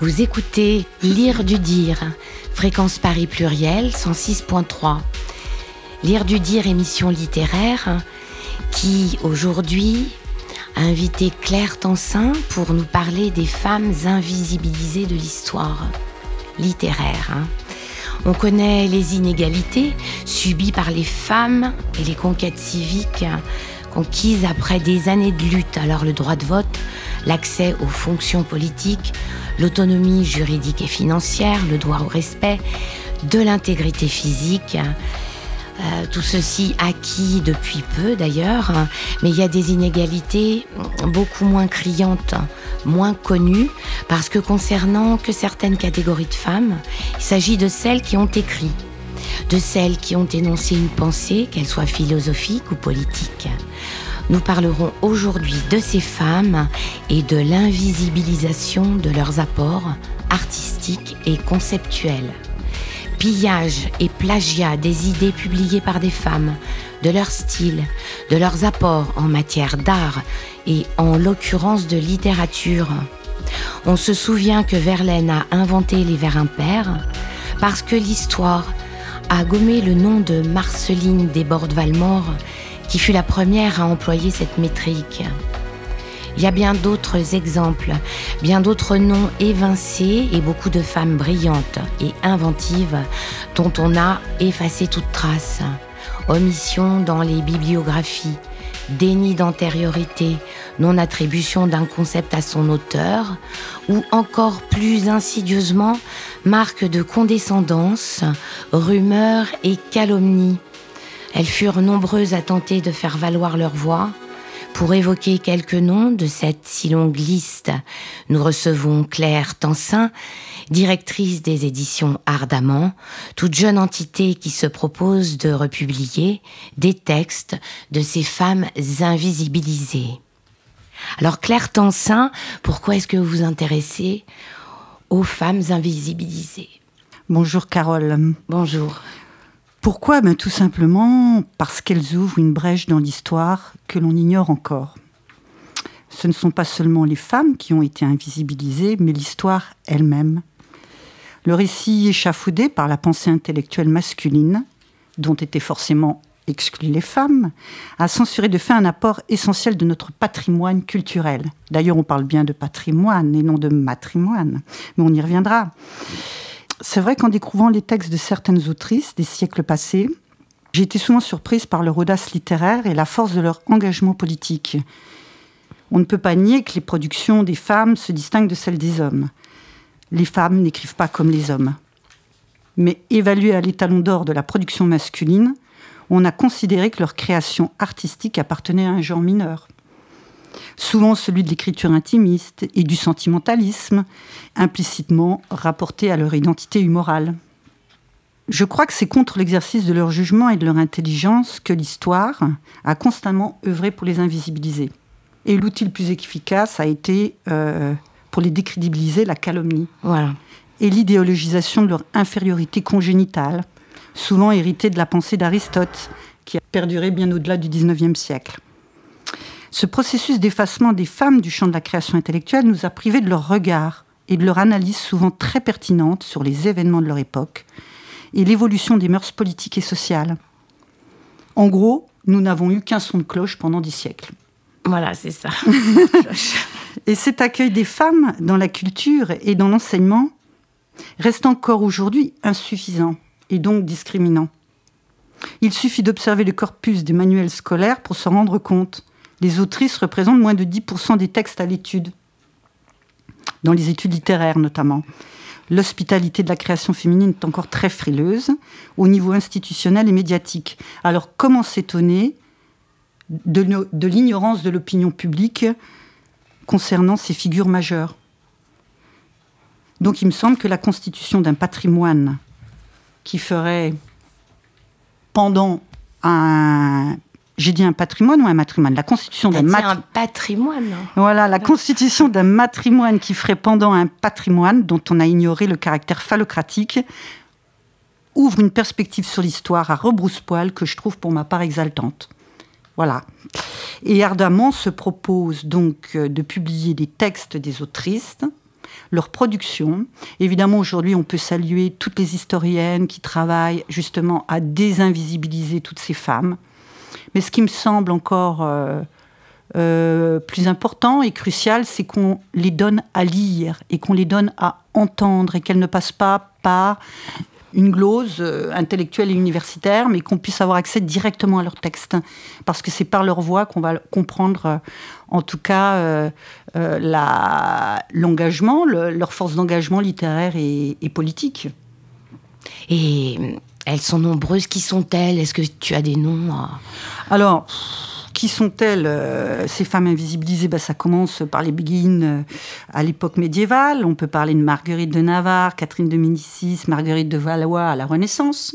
Vous écoutez Lire du dire, fréquence Paris pluriel 106.3. Lire du dire, émission littéraire qui aujourd'hui a invité Claire Tansin pour nous parler des femmes invisibilisées de l'histoire littéraire. Hein. On connaît les inégalités subies par les femmes et les conquêtes civiques conquises après des années de lutte. Alors le droit de vote, l'accès aux fonctions politiques, l'autonomie juridique et financière, le droit au respect, de l'intégrité physique. Euh, tout ceci acquis depuis peu d'ailleurs, mais il y a des inégalités beaucoup moins criantes, moins connues, parce que concernant que certaines catégories de femmes, il s'agit de celles qui ont écrit, de celles qui ont énoncé une pensée, qu'elle soit philosophique ou politique. Nous parlerons aujourd'hui de ces femmes et de l'invisibilisation de leurs apports artistiques et conceptuels pillage et plagiat des idées publiées par des femmes, de leur style, de leurs apports en matière d'art et en l'occurrence de littérature. On se souvient que Verlaine a inventé les vers impairs parce que l'histoire a gommé le nom de Marceline Desbordes-Valmore qui fut la première à employer cette métrique. Il y a bien d'autres exemples, bien d'autres noms évincés et beaucoup de femmes brillantes et inventives dont on a effacé toute trace. Omission dans les bibliographies, déni d'antériorité, non-attribution d'un concept à son auteur, ou encore plus insidieusement, marque de condescendance, rumeurs et calomnies. Elles furent nombreuses à tenter de faire valoir leur voix, pour évoquer quelques noms de cette si longue liste, nous recevons Claire Tansin, directrice des éditions Ardemment, toute jeune entité qui se propose de republier des textes de ces femmes invisibilisées. Alors Claire Tansin, pourquoi est-ce que vous vous intéressez aux femmes invisibilisées? Bonjour Carole. Bonjour. Pourquoi? Ben, Tout simplement parce qu'elles ouvrent une brèche dans l'histoire que l'on ignore encore. Ce ne sont pas seulement les femmes qui ont été invisibilisées, mais l'histoire elle-même. Le récit échafaudé par la pensée intellectuelle masculine, dont étaient forcément exclues les femmes, a censuré de fait un apport essentiel de notre patrimoine culturel. D'ailleurs, on parle bien de patrimoine et non de matrimoine, mais on y reviendra. C'est vrai qu'en découvrant les textes de certaines autrices des siècles passés, j'ai été souvent surprise par leur audace littéraire et la force de leur engagement politique. On ne peut pas nier que les productions des femmes se distinguent de celles des hommes. Les femmes n'écrivent pas comme les hommes. Mais évaluées à l'étalon d'or de la production masculine, on a considéré que leur création artistique appartenait à un genre mineur souvent celui de l'écriture intimiste et du sentimentalisme, implicitement rapporté à leur identité humorale. Je crois que c'est contre l'exercice de leur jugement et de leur intelligence que l'histoire a constamment œuvré pour les invisibiliser. Et l'outil le plus efficace a été, euh, pour les décrédibiliser, la calomnie. Voilà. Et l'idéologisation de leur infériorité congénitale, souvent héritée de la pensée d'Aristote, qui a perduré bien au-delà du XIXe siècle. Ce processus d'effacement des femmes du champ de la création intellectuelle nous a privés de leur regard et de leur analyse souvent très pertinente sur les événements de leur époque et l'évolution des mœurs politiques et sociales. En gros, nous n'avons eu qu'un son de cloche pendant dix siècles. Voilà, c'est ça. et cet accueil des femmes dans la culture et dans l'enseignement reste encore aujourd'hui insuffisant et donc discriminant. Il suffit d'observer le corpus des manuels scolaires pour s'en rendre compte les autrices représentent moins de 10% des textes à l'étude, dans les études littéraires notamment. L'hospitalité de la création féminine est encore très frileuse au niveau institutionnel et médiatique. Alors comment s'étonner de, l'ignorance de l'opinion publique concernant ces figures majeures? Donc il me semble que la constitution d'un patrimoine qui ferait pendant un j'ai dit un patrimoine ou un matrimoine? La constitution d'un matrimoine. un patrimoine. Voilà, la constitution d'un matrimoine qui ferait pendant un patrimoine dont on a ignoré le caractère phallocratique ouvre une perspective sur l'histoire à rebrousse-poil que je trouve pour ma part exaltante. Voilà. Et ardemment se propose donc euh, de publier des textes des autrices, leur production. Évidemment, aujourd'hui, on peut saluer toutes les historiennes qui travaillent justement à désinvisibiliser toutes ces femmes. Mais ce qui me semble encore euh, euh, plus important et crucial, c'est qu'on les donne à lire et qu'on les donne à entendre et qu'elles ne passent pas par une glose euh, intellectuelle et universitaire, mais qu'on puisse avoir accès directement à leur texte, parce que c'est par leur voix qu'on va comprendre, en tout cas, l'engagement, leur force d'engagement littéraire et, et, politique. Et elles sont nombreuses. Qui sont-elles? Est-ce que tu as des noms? Alors. Qui sont-elles euh, Ces femmes invisibilisées, bah, ça commence par les Béguines euh, à l'époque médiévale. On peut parler de Marguerite de Navarre, Catherine de Médicis, Marguerite de Valois à la Renaissance.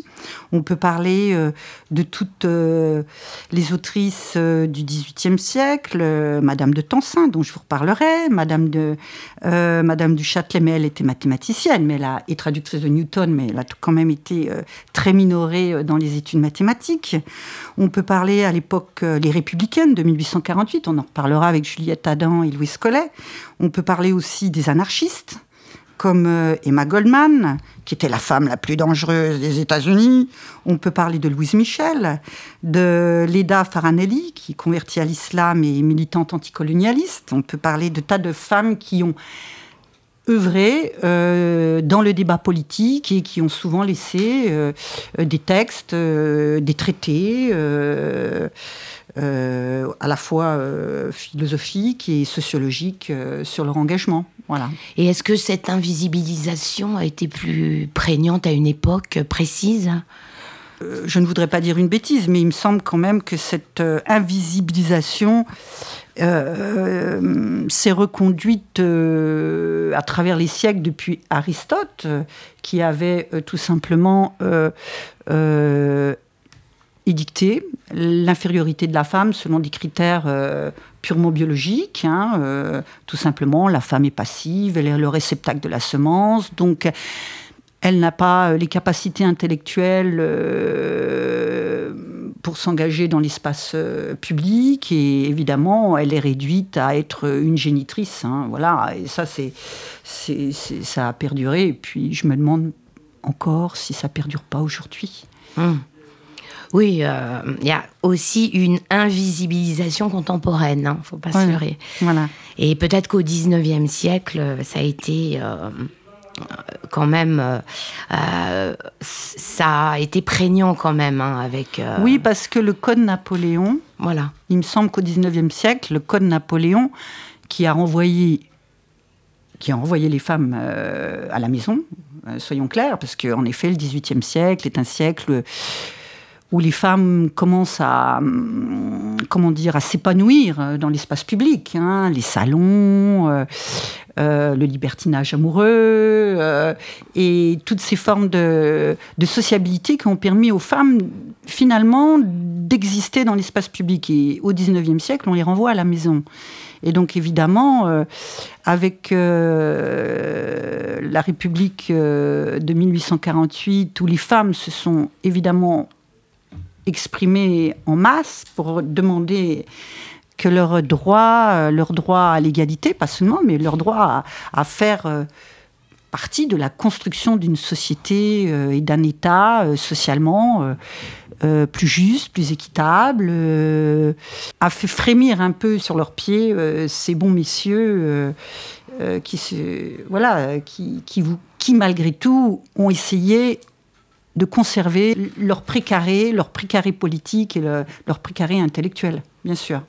On peut parler euh, de toutes les autrices du XVIIIe siècle, Madame de Tencin, dont je vous reparlerai, Madame, de, Madame du Châtelet, mais elle était mathématicienne, mais elle a, et traductrice de Newton, mais elle a quand même été très minorée dans les études mathématiques. On peut parler à l'époque les républicaine de 1848, on en reparlera avec Juliette Adam et Louis Collet. On peut parler aussi des anarchistes, comme euh, Emma Goldman, qui était la femme la plus dangereuse des États-Unis. On peut parler de Louise Michel, de Leda Faranelli, qui convertit à l'islam et militante anticolonialiste. On peut parler de tas de femmes qui ont œuvré euh, dans le débat politique et qui ont souvent laissé euh, des textes, des traités euh, à la fois euh, philosophique et sociologique euh, sur leur engagement. Voilà. Et est-ce que cette invisibilisation a été plus prégnante à une époque précise? Je ne voudrais pas dire une bêtise, mais il me semble quand même que cette invisibilisation s'est reconduite à travers les siècles depuis Aristote, qui avait tout simplement édicté l'infériorité de la femme selon des critères euh, purement biologiques. Hein, euh, tout simplement, la femme est passive, elle est le réceptacle de la semence, donc elle n'a pas euh, les capacités intellectuelles pour s'engager dans l'espace public et évidemment, elle est réduite à être une génitrice. Hein, voilà, et ça, c'est, ça a perduré. Et puis, je me demande encore si ça perdure pas aujourd'hui. Hum. Oui, euh, il y a aussi une invisibilisation contemporaine, il hein, ne faut pas se leurrer. Voilà. Et peut-être qu'au 19e siècle, ça a été euh, quand même, euh, ça a été prégnant quand même hein, avec. Oui, parce que le Code Napoléon, voilà. il me semble qu'au 19e siècle, le Code Napoléon, qui a renvoyé, qui a renvoyé les femmes à la maison, soyons clairs, parce qu'en effet, le 18e siècle est un siècle où les femmes commencent à, hum, comment dire, à s'épanouir dans l'espace public, hein, les salons, euh, euh, le libertinage amoureux euh, et toutes ces formes de, de, sociabilité qui ont permis aux femmes finalement d'exister dans l'espace public. Et au XIXe siècle, on les renvoie à la maison. Et donc évidemment, avec la République de 1848, où les femmes se sont évidemment exprimé en masse pour demander que leur droit, euh, leur droit à l'égalité, pas seulement, mais leur droit à, faire euh, partie de la construction d'une société euh, et d'un État socialement plus juste, plus équitable, a fait frémir un peu sur leurs pieds ces bons messieurs qui, voilà, qui, qui, malgré tout, ont essayé de conserver leur précaré, leur précaré politique et leur précaré intellectuel, bien sûr.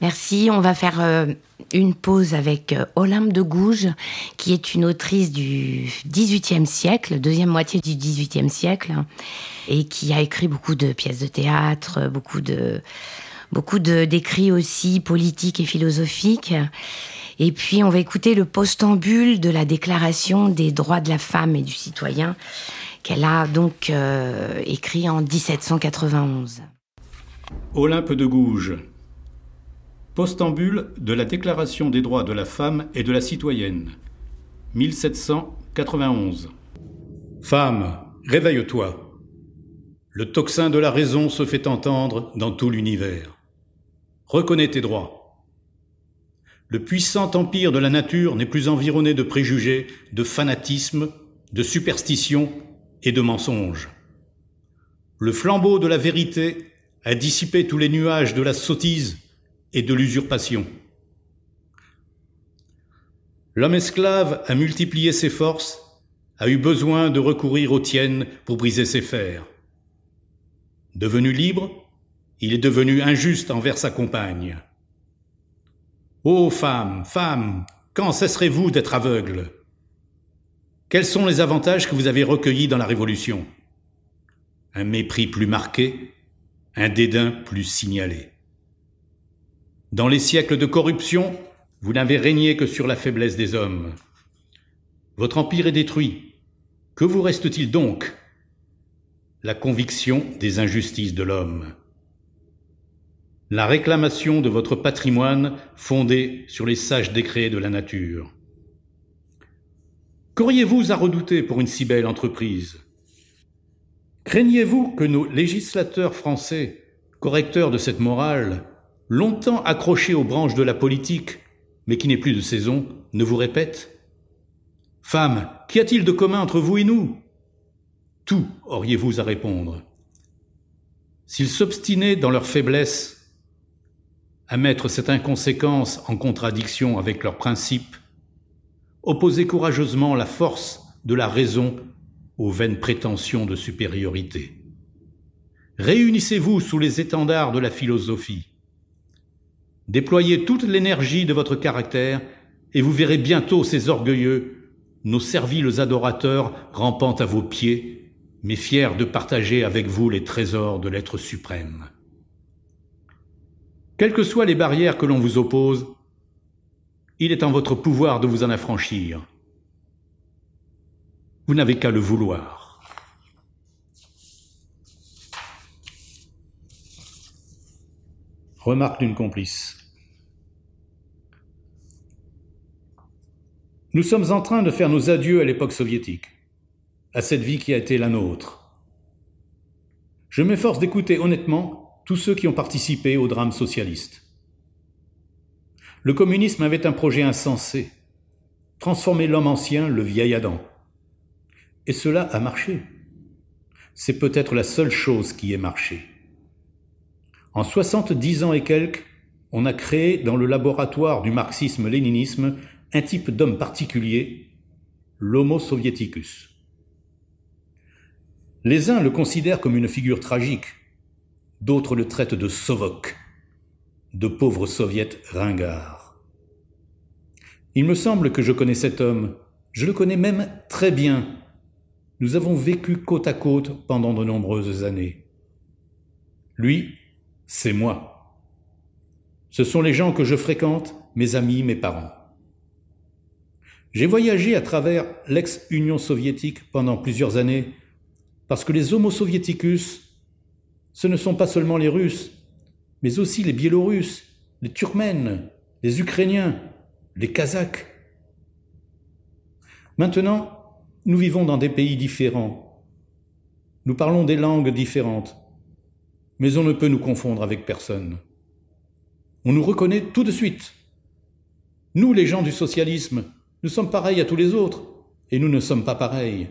Merci. On va faire euh, une pause avec euh, Olympe de Gouges, qui est une autrice du XVIIIe siècle, deuxième moitié du XVIIIe siècle, et qui a écrit beaucoup de pièces de théâtre, beaucoup de beaucoup d'écrits aussi politiques et philosophiques. Et puis, on va écouter le postambule de la Déclaration des droits de la femme et du citoyen qu'elle a donc euh, écrit en 1791. Olympe de Gouges. Postambule de la Déclaration des droits de la femme et de la citoyenne. 1791. Femme, réveille-toi. Le tocsin de la raison se fait entendre dans tout l'univers. Reconnais tes droits. Le puissant empire de la nature n'est plus environné de préjugés, de fanatisme, de superstitions et de mensonges. Le flambeau de la vérité a dissipé tous les nuages de la sottise et de l'usurpation. L'homme esclave a multiplié ses forces, a eu besoin de recourir aux tiennes pour briser ses fers. Devenu libre, il est devenu injuste envers sa compagne. Ô femme, femme, quand cesserez-vous d'être aveugle? Quels sont les avantages que vous avez recueillis dans la Révolution? Un mépris plus marqué, un dédain plus signalé. Dans les siècles de corruption, vous n'avez régné que sur la faiblesse des hommes. Votre empire est détruit. Que vous reste-t-il donc? La conviction des injustices de l'homme. La réclamation de votre patrimoine fondé sur les sages décrets de la nature. Qu'auriez-vous à redouter pour une si belle entreprise? Craignez-vous que nos législateurs français, correcteurs de cette morale, longtemps accrochés aux branches de la politique, mais qui n'est plus de saison, ne vous répètent? Femme, qu'y a-t-il de commun entre vous et nous? Tout auriez-vous à répondre? S'ils s'obstinaient dans leur faiblesse à mettre cette inconséquence en contradiction avec leurs principes, opposaient courageusement la force de la raison aux vaines prétentions de supériorité. Réunissez-vous sous les étendards de la philosophie. Déployez toute l'énergie de votre caractère et vous verrez bientôt ces orgueilleux, nos serviles adorateurs rampant à vos pieds, mais fiers de partager avec vous les trésors de l'être suprême. Quelles que soient les barrières que l'on vous oppose, il est en votre pouvoir de vous en affranchir. Vous n'avez qu'à le vouloir. Remarque d'une complice. Nous sommes en train de faire nos adieux à l'époque soviétique, à cette vie qui a été la nôtre. Je m'efforce d'écouter honnêtement tous ceux qui ont participé au drame socialiste. Le communisme avait un projet insensé, transformer l'homme ancien, le vieil Adam. Et cela a marché. C'est peut-être la seule chose qui ait marché. En 70 ans et quelques, on a créé dans le laboratoire du marxisme-léninisme un type d'homme particulier, l'Homo soviéticus. Les uns le considèrent comme une figure tragique, d'autres le traitent de Sovok, de pauvre soviet ringard. Il me semble que je connais cet homme, je le connais même très bien, nous avons vécu côte à côte pendant de nombreuses années. Lui, c'est moi. Ce sont les gens que je fréquente, mes amis, mes parents. J'ai voyagé à travers l'ex-Union soviétique pendant plusieurs années parce que les Homo soviéticus, ce ne sont pas seulement les Russes, mais aussi les Biélorusses, les Turkmènes, les Ukrainiens, les Kazakhs. Maintenant, nous vivons dans des pays différents. Nous parlons des langues différentes. Mais on ne peut nous confondre avec personne. On nous reconnaît tout de suite. Nous, les gens du socialisme, nous sommes pareils à tous les autres, et nous ne sommes pas pareils.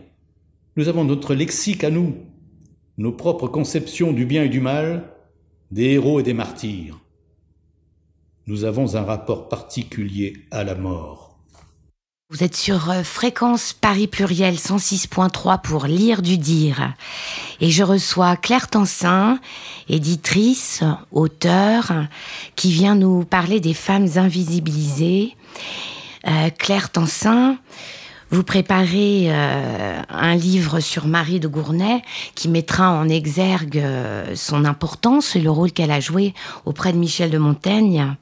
Nous avons notre lexique à nous, nos propres conceptions du bien et du mal, des héros et des martyrs. Nous avons un rapport particulier à la mort. Vous êtes sur euh, Fréquence Paris Pluriel 106.3 pour lire du dire. Et je reçois Claire Tansin, éditrice, auteure, qui vient nous parler des femmes invisibilisées. Euh, Claire Tansin, vous préparez euh, un livre sur Marie de Gournay qui mettra en exergue euh, son importance et le rôle qu'elle a joué auprès de Michel de Montaigne.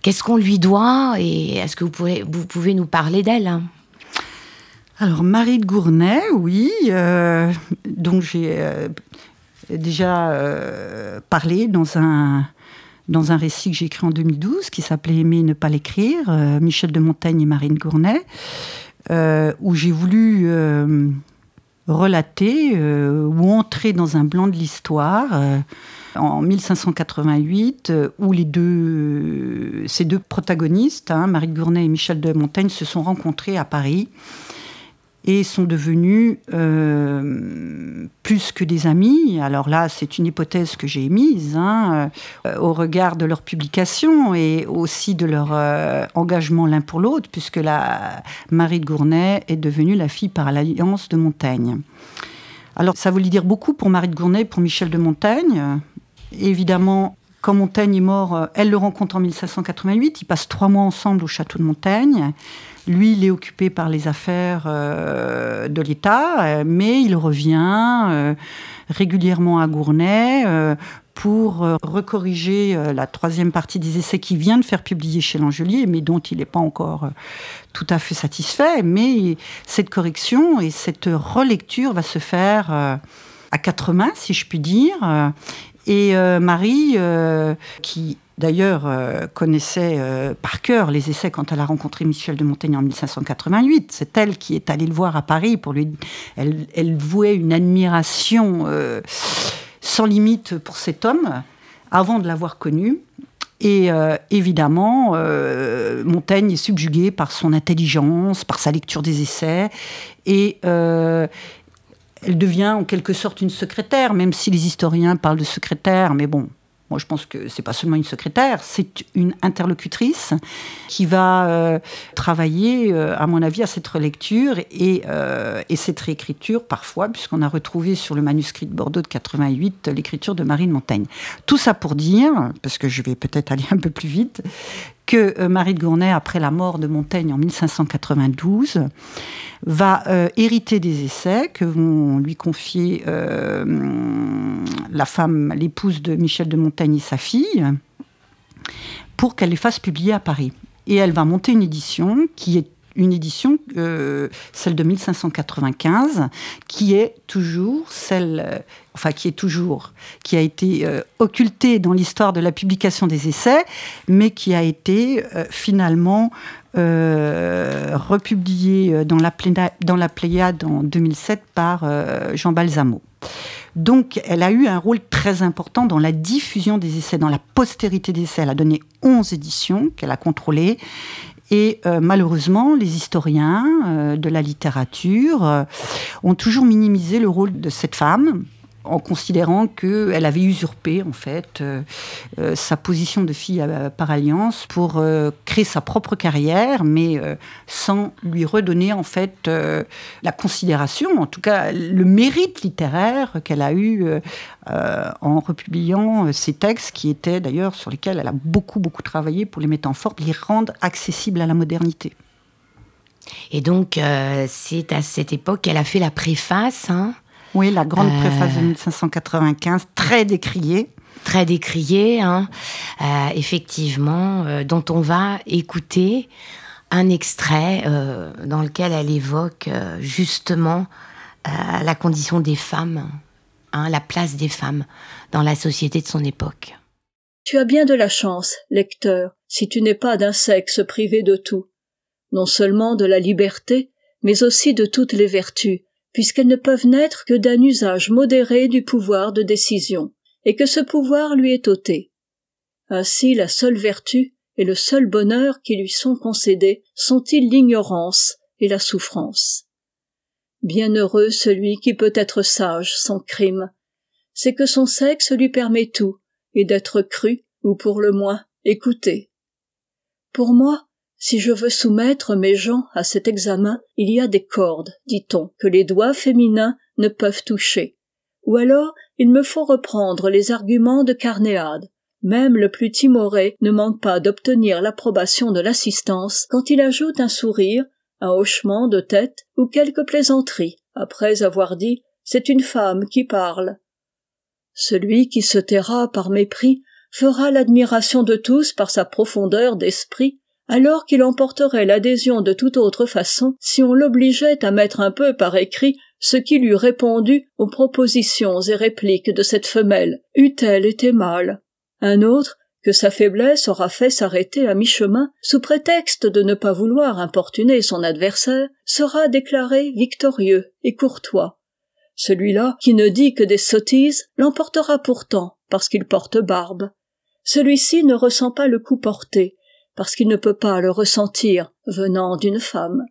Qu'est-ce qu'on lui doit et est-ce que vous pouvez, nous parler d'elle? Alors Marie de Gournay, oui, euh, dont j'ai déjà parlé dans un récit que j'ai écrit en 2012 qui s'appelait Aimer ne pas l'écrire, Michel de Montaigne et Marine Gournay. Euh, où j'ai voulu euh, relater euh, ou entrer dans un blanc de l'histoire en 1588, où ces deux protagonistes, hein, Marie Gournay et Michel de Montaigne, se sont rencontrés à Paris et sont devenus euh, plus que des amis. Alors là, c'est une hypothèse que j'ai émise hein, euh, au regard de leur publication et aussi de leur euh, engagement l'un pour l'autre, puisque la Marie de Gournay est devenue la fille par l'alliance de Montaigne. Alors ça voulait dire beaucoup pour Marie de Gournay pour Michel de Montaigne. Évidemment, quand Montaigne est mort, elle le rencontre en 1588. Ils passent trois mois ensemble au château de Montaigne. Lui, il est occupé par les affaires euh, de l'État, euh, mais il revient euh, régulièrement à Gournay pour recorriger la troisième partie des essais qu'il vient de faire publier chez L'Angelier, mais dont il n'est pas encore tout à fait satisfait. Mais cette correction et cette relecture va se faire à quatre mains, si je puis dire. Et Marie, qui d'ailleurs euh, connaissait euh, par cœur les essais quand elle a rencontré Michel de Montaigne en 1588. C'est elle qui est allée le voir à Paris pour lui. Elle, vouait une admiration euh, sans limite pour cet homme avant de l'avoir connu. Et évidemment, Montaigne est subjugué par son intelligence, par sa lecture des essais, et elle devient en quelque sorte une secrétaire, même si les historiens parlent de secrétaire, mais bon, je pense que c'est pas seulement une secrétaire, c'est une interlocutrice qui va euh, travailler, euh, à mon avis, à cette relecture et, euh, et cette réécriture parfois, puisqu'on a retrouvé sur le manuscrit de Bordeaux de 88 l'écriture de Marie de Montaigne. Tout ça pour dire, parce que je vais peut-être aller un peu plus vite, que Marie de Gournay, après la mort de Montaigne en 1592, va euh, hériter des essais que vont lui confier euh, la femme, l'épouse de Michel de Montaigne et sa fille, pour qu'elle les fasse publier à Paris. Et elle va monter une édition qui est une édition, euh, celle de 1595, qui est toujours celle, enfin qui est toujours, qui a été occultée dans l'histoire de la publication des essais, mais qui a été finalement euh, republié euh, dans la, dans la Pléiade en 2007 par euh, Jean Balsamo. Donc, elle a eu un rôle très important dans la diffusion des essais, dans la postérité des essais. Elle a donné 11 éditions qu'elle a contrôlées. Et malheureusement, les historiens de la littérature ont toujours minimisé le rôle de cette femme, en considérant qu'elle avait usurpé en fait euh, euh, sa position de fille par alliance pour euh, créer sa propre carrière, mais sans lui redonner en fait la considération, en tout cas le mérite littéraire qu'elle a eu en republiant ces textes qui étaient d'ailleurs sur lesquels elle a beaucoup beaucoup travaillé pour les mettre en forme, les rendre accessibles à la modernité. Et donc, c'est à cette époque qu'elle a fait la préface hein, oui, la grande euh, préface de 1595, très décriée. Très décriée, hein, euh, effectivement, euh, dont on va écouter un extrait dans lequel elle évoque justement la condition des femmes, hein, la place des femmes dans la société de son époque. Tu as bien de la chance, lecteur, si tu n'es pas d'un sexe privé de tout, non seulement de la liberté, mais aussi de toutes les vertus, puisqu'elles ne peuvent naître que d'un usage modéré du pouvoir de décision, et que ce pouvoir lui est ôté. Ainsi la seule vertu et le seul bonheur qui lui sont concédés sont-ils l'ignorance et la souffrance. Bienheureux celui qui peut être sage sans crime, c'est que son sexe lui permet tout, et d'être cru, ou pour le moins écouté. Pour moi, si je veux soumettre mes gens à cet examen, il y a des cordes, dit-on, que les doigts féminins ne peuvent toucher. Ou alors, il me faut reprendre les arguments de Carnéade. Même le plus timoré ne manque pas d'obtenir l'approbation de l'assistance quand il ajoute un sourire, un hochement de tête ou quelque plaisanterie, après avoir dit C'est une femme qui parle. Celui qui se taira par mépris fera l'admiration de tous par sa profondeur d'esprit alors qu'il emporterait l'adhésion de toute autre façon si on l'obligeait à mettre un peu par écrit ce qu'il eût répondu aux propositions et répliques de cette femelle, eût-elle été mâle? Un autre, que sa faiblesse aura fait s'arrêter à mi-chemin, sous prétexte de ne pas vouloir importuner son adversaire, sera déclaré victorieux et courtois. Celui-là, qui ne dit que des sottises, l'emportera pourtant parce qu'il porte barbe. Celui-ci ne ressent pas le coup porté, parce qu'il ne peut pas le ressentir venant d'une femme.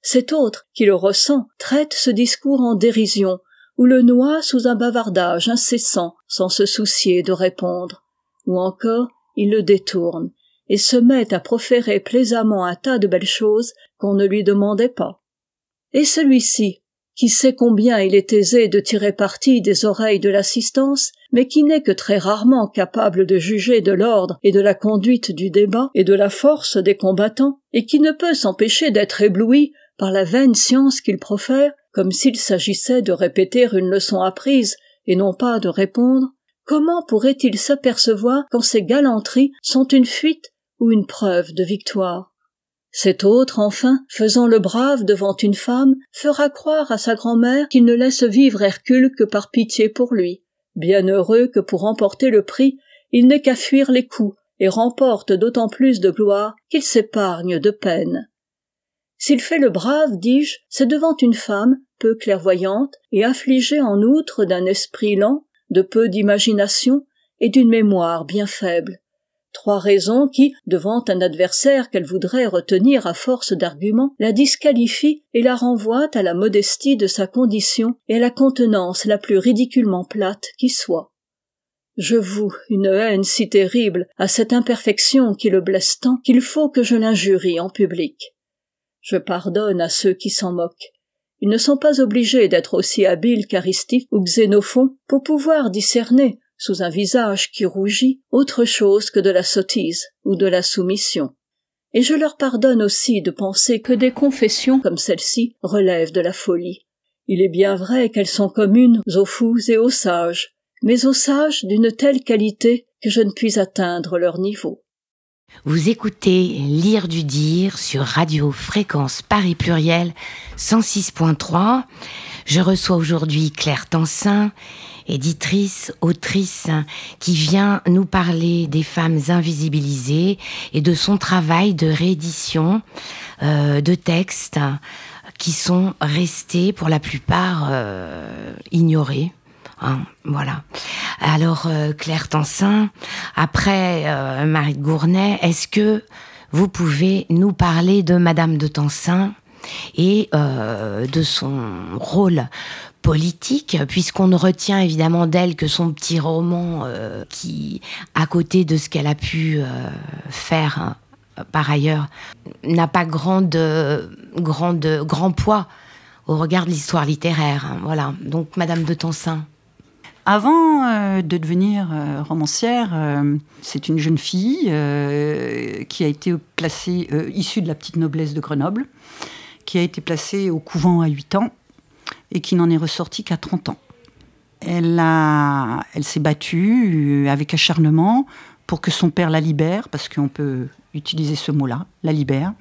Cet autre, qui le ressent, traite ce discours en dérision, ou le noie sous un bavardage incessant, sans se soucier de répondre, ou encore il le détourne, et se met à proférer plaisamment un tas de belles choses qu'on ne lui demandait pas. Et celui-ci, qui sait combien il est aisé de tirer parti des oreilles de l'assistance, mais qui n'est que très rarement capable de juger de l'ordre et de la conduite du débat et de la force des combattants, et qui ne peut s'empêcher d'être ébloui par la vaine science qu'il profère, comme s'il s'agissait de répéter une leçon apprise et non pas de répondre, comment pourrait-il s'apercevoir quand ces galanteries sont une fuite ou une preuve de victoire? Cet autre, enfin, faisant le brave devant une femme, fera croire à sa grand-mère qu'il ne laisse vivre Hercule que par pitié pour lui. Bien heureux que pour remporter le prix, il n'est qu'à fuir les coups, et remporte d'autant plus de gloire qu'il s'épargne de peine. S'il fait le brave, dis-je, c'est devant une femme, peu clairvoyante, et affligée en outre d'un esprit lent, de peu d'imagination, et d'une mémoire bien faible, Trois raisons qui, devant un adversaire qu'elle voudrait retenir à force d'arguments, la disqualifient et la renvoient à la modestie de sa condition et à la contenance la plus ridiculement plate qui soit. Je voue une haine si terrible à cette imperfection qui le blesse tant qu'il faut que je l'injurie en public. Je pardonne à ceux qui s'en moquent. Ils ne sont pas obligés d'être aussi habiles qu'Aristique ou Xénophon pour pouvoir discerner sous un visage qui rougit, autre chose que de la sottise ou de la soumission. Et je leur pardonne aussi de penser que des confessions comme celle-ci relèvent de la folie. Il est bien vrai qu'elles sont communes aux fous et aux sages, mais aux sages d'une telle qualité que je ne puis atteindre leur niveau. Vous écoutez Lire du Dire sur Radio Fréquence Paris Pluriel 106.3. Je reçois aujourd'hui Claire Tansin, éditrice, autrice, qui vient nous parler des femmes invisibilisées et de son travail de réédition euh, de textes qui sont restés pour la plupart euh, ignorés. Hein, voilà. Alors euh, Claire Tansin, après Marie Gournay, est-ce que vous pouvez nous parler de Madame de Tansin et de son rôle politique, puisqu'on ne retient évidemment d'elle que son petit roman euh, qui, à côté de ce qu'elle a pu euh, faire hein, par ailleurs, n'a pas grande, grand poids au regard de l'histoire littéraire. Hein, voilà. Donc, Madame de Tansin. Avant euh, de devenir romancière, c'est une jeune fille qui a été placée, issue de la petite noblesse de Grenoble, qui a été placée au couvent à 8 ans et qui n'en est ressortie qu'à 30 ans. Elle, elle s'est battue euh, avec acharnement pour que son père la libère, parce qu'on peut utiliser ce mot-là, la libère.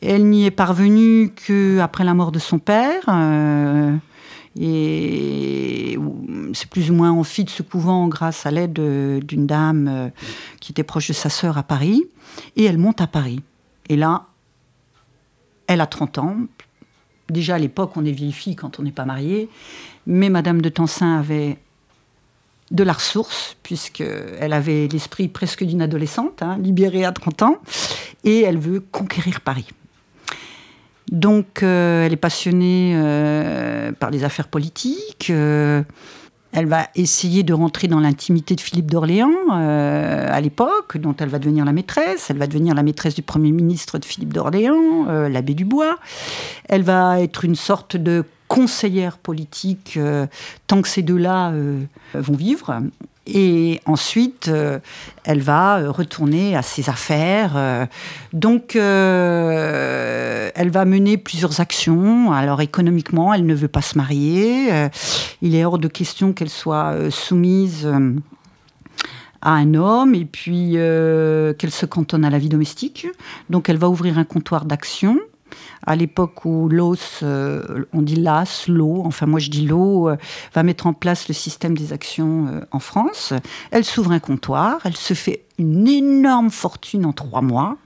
Elle n'y est parvenue qu'après la mort de son père. Euh, et c'est plus ou moins en de ce couvent grâce à l'aide d'une dame euh, qui était proche de sa sœur à Paris. Et elle monte à Paris. Et là, elle a 30 ans, déjà à l'époque, on est vieille fille quand on n'est pas marié, mais Madame de Tansin avait de la ressource, puisqu'elle avait l'esprit presque d'une adolescente, hein, libérée à 30 ans, et elle veut conquérir Paris. Donc, euh, elle est passionnée euh, par les affaires politiques. Euh, elle va essayer de rentrer dans l'intimité de Philippe d'Orléans euh, à l'époque, dont elle va devenir la maîtresse. Elle va devenir la maîtresse du Premier ministre de Philippe d'Orléans, euh, l'abbé Dubois. Elle va être une sorte de conseillère politique euh, tant que ces deux-là vont vivre. Et ensuite, euh, elle va euh, retourner à ses affaires. Euh. donc, elle va mener plusieurs actions. Alors, économiquement, elle ne veut pas se marier. il est hors de question qu'elle soit soumise à un homme et puis qu'elle se cantonne à la vie domestique. Donc, elle va ouvrir un comptoir d'action à l'époque où l'os, euh, on dit l'AS, l'eau, enfin moi je dis l'eau, euh, va mettre en place le système des actions euh, en France. Elle s'ouvre un comptoir, elle se fait une énorme fortune en trois mois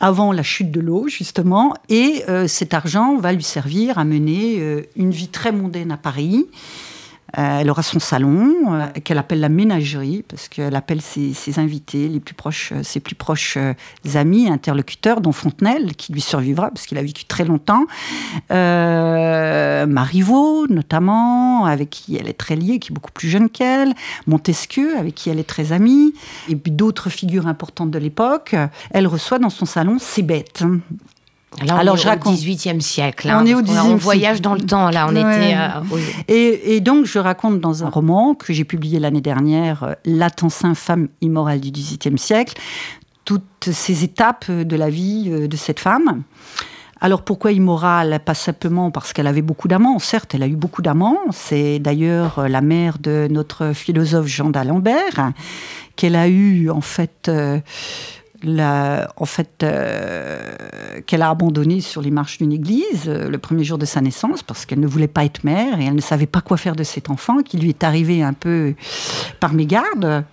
avant la chute de l'eau, justement, et cet argent va lui servir à mener une vie très mondaine à Paris. Euh, elle aura son salon euh, qu'elle appelle la ménagerie parce qu'elle appelle ses, invités, les plus proches, euh, ses plus proches amis, interlocuteurs, dont Fontenelle qui lui survivra parce qu'il a vécu très longtemps, Marivaux notamment avec qui elle est très liée, qui est beaucoup plus jeune qu'elle, Montesquieu avec qui elle est très amie, et puis d'autres figures importantes de l'époque. Elle reçoit dans son salon ses bêtes. Alors, je raconte. au XVIIIe siècle. Hein, on est au on voyage dans le temps, là. On était. Euh, et, donc, je raconte dans un roman que j'ai publié l'année dernière, euh, L'Attensin femme immorale du XVIIIe siècle, toutes ces étapes de la vie euh, de cette femme. Alors pourquoi immorale? Pas simplement parce qu'elle avait beaucoup d'amants. Certes, elle a eu beaucoup d'amants. C'est d'ailleurs la mère de notre philosophe Jean d'Alembert qu'elle a eu en fait en fait, euh, qu'elle a abandonné sur les marches d'une église euh, le premier jour de sa naissance parce qu'elle ne voulait pas être mère et elle ne savait pas quoi faire de cet enfant qui lui est arrivé un peu par mégarde.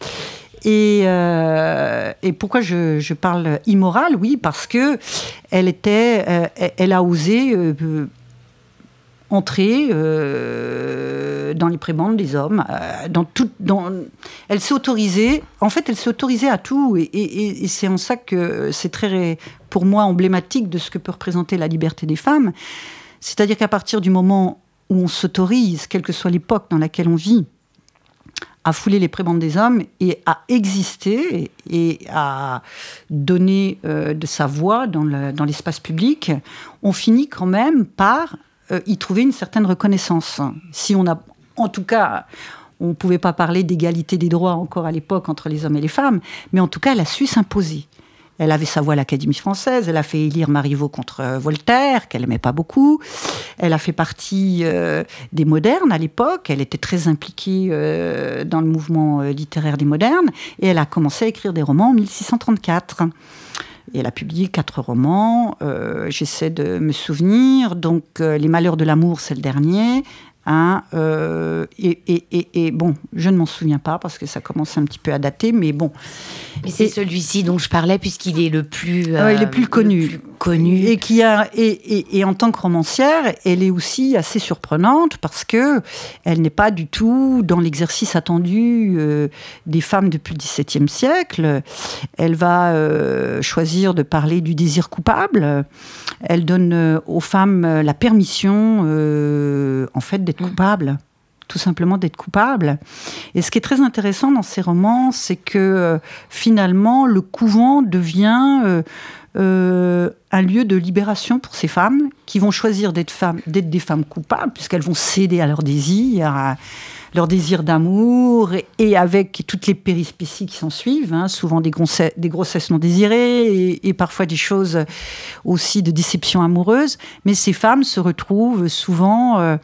Et, euh, pourquoi je, parle immoral Oui, parce que elle a osé entrer dans les prébendes des hommes. Euh, dans tout, dans, elle s'est autorisée, en fait, elle s'est autorisée à tout. Et, c'est en ça que c'est très, pour moi, emblématique de ce que peut représenter la liberté des femmes. C'est-à-dire qu'à partir du moment où on s'autorise, quelle que soit l'époque dans laquelle on vit, à fouler les prébendes des hommes et à exister et à donner euh, de sa voix dans l'espace public, on finit quand même par euh, y trouver une certaine reconnaissance. Si on a, en tout cas, on ne pouvait pas parler d'égalité des droits encore à l'époque entre les hommes et les femmes, mais en tout cas, elle a su s'imposer. Elle avait sa voix à l'Académie française, elle a fait élire Marivaux contre euh, Voltaire, qu'elle n'aimait pas beaucoup. Elle a fait partie euh, des modernes à l'époque, elle était très impliquée dans le mouvement littéraire des modernes, et elle a commencé à écrire des romans en 1634. Et elle a publié quatre romans. Euh, j'essaie de me souvenir. Donc, euh, Les Malheurs de l'amour, c'est le dernier. Hein, euh, et, bon, je ne m'en souviens pas parce que ça commence un petit peu à dater, mais bon. Mais c'est celui-ci dont je parlais puisqu'il est le plus, il est plus connu connue. Et, qui a, et, en tant que romancière, elle est aussi assez surprenante parce que elle n'est pas du tout dans l'exercice attendu euh, des femmes depuis le XVIIe siècle. Elle va euh, choisir de parler du désir coupable. Elle donne euh, aux femmes la permission, en fait, d'être mmh. coupables tout simplement d'être coupable. Et ce qui est très intéressant dans ces romans, c'est que finalement, le couvent devient euh, un lieu de libération pour ces femmes qui vont choisir d'être femmes, d'être des femmes coupables puisqu'elles vont céder à leurs désirs, à leur désir d'amour et, avec toutes les périspéties qui s'en suivent, hein, souvent des grossesses, des grossesses non désirées et, parfois des choses aussi de déception amoureuse. Mais ces femmes se retrouvent souvent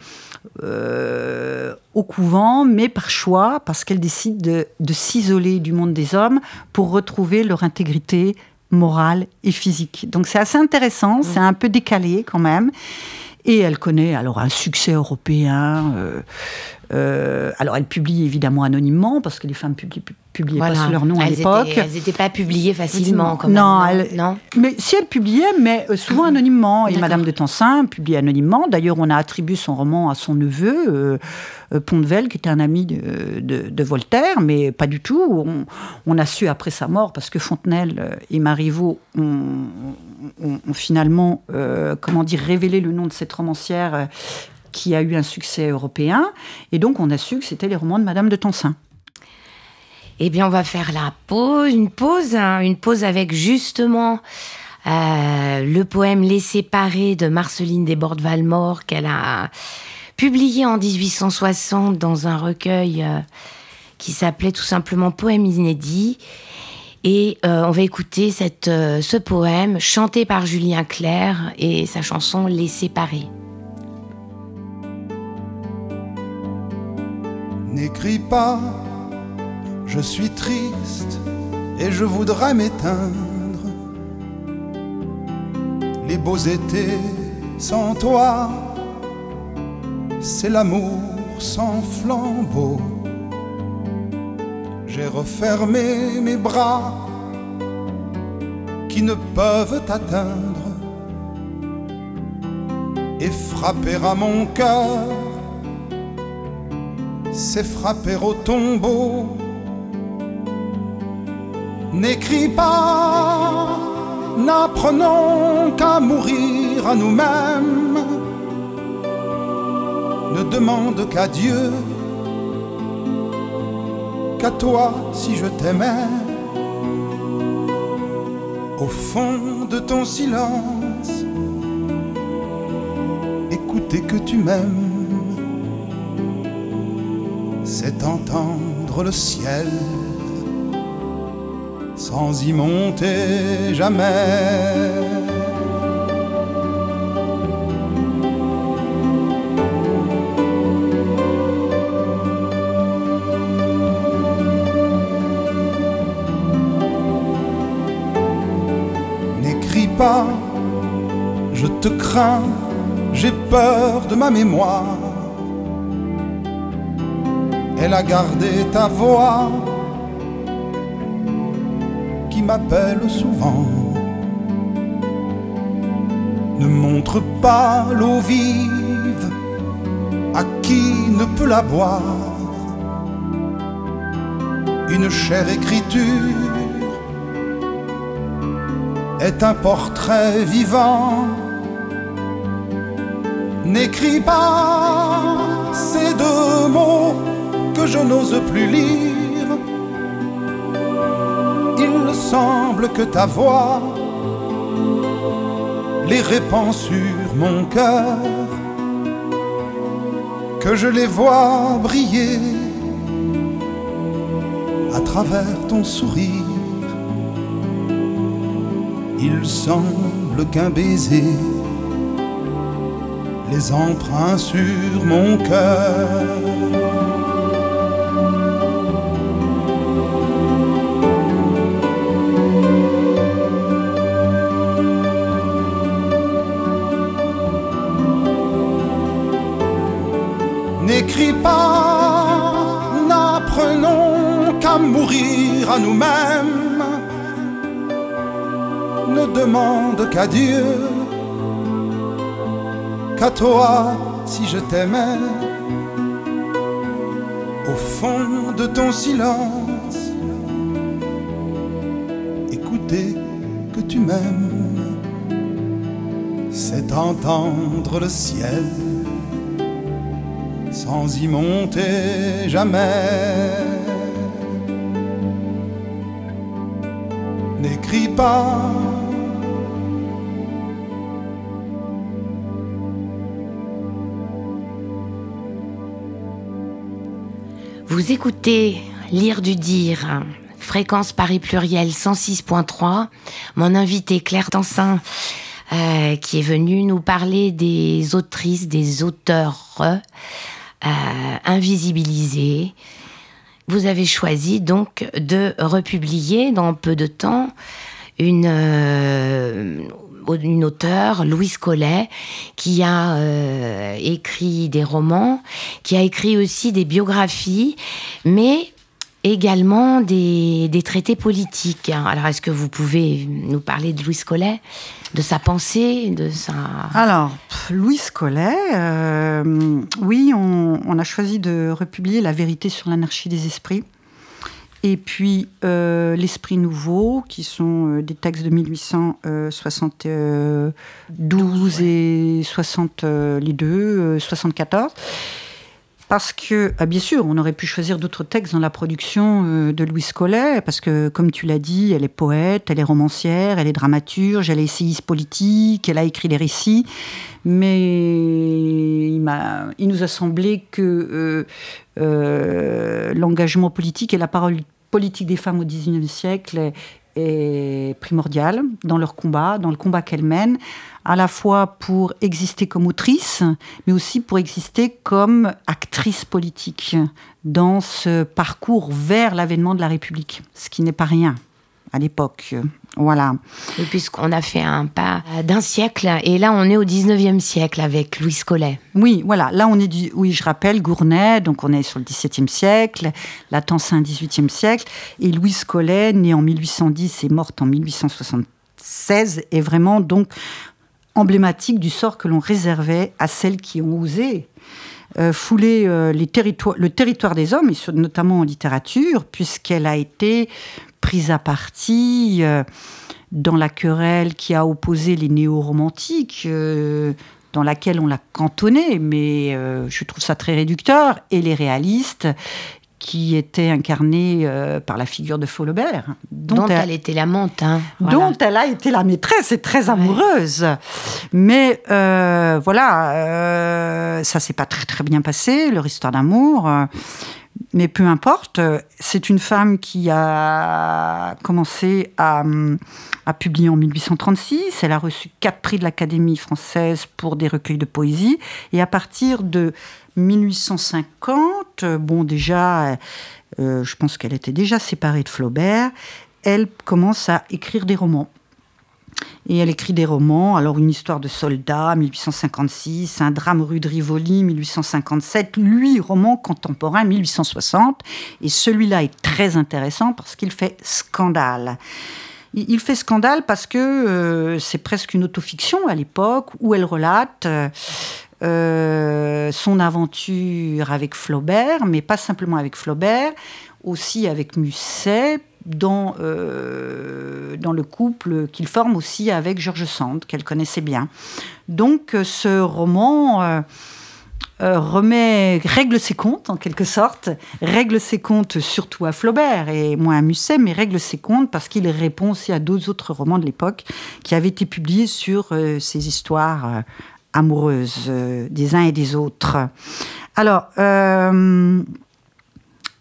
euh, au couvent, mais par choix, parce qu'elles décident de, de s'isoler du monde des hommes pour retrouver leur intégrité morale et physique. Donc c'est assez intéressant, c'est un peu décalé quand même. Et elle connaît alors un succès européen. Euh, euh, alors elle publie évidemment anonymement parce que les femmes publient, publiaient pas sous leur nom à l'époque. Elles n'étaient pas publiées facilement quand non, non, Mais si elle publiait, mais euh, souvent anonymement. Et Madame de Tencin publie anonymement. D'ailleurs, on a attribué son roman à son neveu. Euh, Pontevel, qui était un ami de, Voltaire, mais pas du tout. On, a su après sa mort, parce que Fontenelle euh, et Marivaux ont, finalement, euh, comment dire, révélé le nom de cette romancière qui a eu un succès européen. Et donc, on a su que c'était les romans de Madame de Tencin. Eh bien, on va faire la pause, une pause, hein, une pause avec justement le poème Les Séparés de Marceline Desbordes-Valmore qu'elle a publié en 1860 dans un recueil euh, qui s'appelait tout simplement Poèmes inédits. Et euh, on va écouter cette, euh, ce poème chanté par Julien Clerc et sa chanson Les Séparés. N'écris pas, je suis triste et je voudrais m'éteindre. Les beaux étés sans toi c'est l'amour sans flambeau. J'ai refermé mes bras qui ne peuvent atteindre et frapper à mon cœur c'est frapper au tombeau. N'écris pas, n'apprenons qu'à mourir à nous-mêmes. Ne demande qu'à Dieu, qu'à toi si je t'aimais. Au fond de ton silence, écouter que tu m'aimes le ciel sans y monter jamais. N'écris pas, je te crains, j'ai peur de ma mémoire elle a gardé ta voix qui m'appelle souvent. Ne montre pas l'eau vive à qui ne peut la boire. Une chère écriture est un portrait vivant. N'écris pas ces deux mots que je n'ose plus lire. Il semble que ta voix les répand sur mon cœur, que je les vois briller à travers ton sourire. Il semble qu'un baiser les emprunts sur mon cœur. À nous-mêmes. Ne demande qu'à Dieu, qu'à toi si je t'aimais. Au fond de ton silence, écouter que tu m'aimes, c'est entendre le ciel sans y monter jamais. Vous écoutez Lire du dire, fréquence Paris pluriel 106.3. Mon invité Claire Tansin, euh, qui est venue nous parler des autrices, des auteurs euh, invisibilisés. Vous avez choisi donc de republier dans peu de temps une, euh, auteure, Louise Collet, qui a euh, écrit des romans, qui a écrit aussi des biographies, mais également des, des traités politiques. Alors, est-ce que vous pouvez nous parler de Louise Collet, de sa pensée, de sa... Alors, Louise Collet, euh, oui, on, on, a choisi de republier La vérité sur l'anarchie des esprits. Et puis, euh, L'Esprit Nouveau, qui sont euh, des textes de 1872 et 60, euh, les deux, 74. Parce que, ah bien sûr, on aurait pu choisir d'autres textes dans la production de Louise Collet, parce que, comme tu l'as dit, elle est poète, elle est romancière, elle est dramaturge, elle est essayiste politique, elle a écrit des récits. Mais il, il nous a semblé que euh, euh, l'engagement politique et la parole politique des femmes au XIXe siècle est, est primordiale dans leur combat, dans le combat qu'elles mènent, à la fois pour exister comme autrice, mais aussi pour exister comme actrice politique dans ce parcours vers l'avènement de la République, ce qui n'est pas rien à l'époque. Voilà. Et puisqu'on a fait un pas d'un siècle, et là on est au 19e siècle avec Louise Collet. Oui, voilà. Là on est du, oui, je rappelle, Gournay, donc on est sur le 17e siècle, la Tansin 18e siècle, et Louise Collet, née en 1810 et morte en 1876, est vraiment donc emblématique du sort que l'on réservait à celles qui ont osé euh, fouler euh, les le territoire des hommes, et notamment en littérature, puisqu'elle a été prise à partie euh, dans la querelle qui a opposé les néo-romantiques, dans laquelle on l'a cantonnée, mais je trouve ça très réducteur, et les réalistes, qui était incarnée euh, par la figure de Faulobert. Dont, elle, était l'amante. Hein, Dont elle a été la maîtresse et très amoureuse. Mais euh, voilà, euh, ça s'est pas très très bien passé, leur histoire d'amour. Mais peu importe, c'est une femme qui a commencé à, publier en 1836. Elle a reçu quatre prix de l'Académie française pour des recueils de poésie. Et à partir de 1850, bon déjà, euh, je pense qu'elle était déjà séparée de Flaubert, elle commence à écrire des romans. Et elle écrit des romans, alors une histoire de soldat, 1856, un drame rue de Rivoli, 1857, lui, roman contemporain, 1860. Et celui-là est très intéressant parce qu'il fait scandale. Il fait scandale parce que euh, c'est presque une autofiction à l'époque où elle relate euh, euh, son aventure avec Flaubert, mais pas simplement avec Flaubert, aussi avec Musset, dans, euh, dans le couple qu'il forme aussi avec George Sand, qu'elle connaissait bien. Donc euh, ce roman remet, règle ses comptes en quelque sorte, règle ses comptes surtout à Flaubert et moins à Musset, mais règle ses comptes parce qu'il répond aussi à d'autres autres romans de l'époque qui avaient été publiés sur ces histoires amoureuse euh, des uns et des autres. Alors, euh,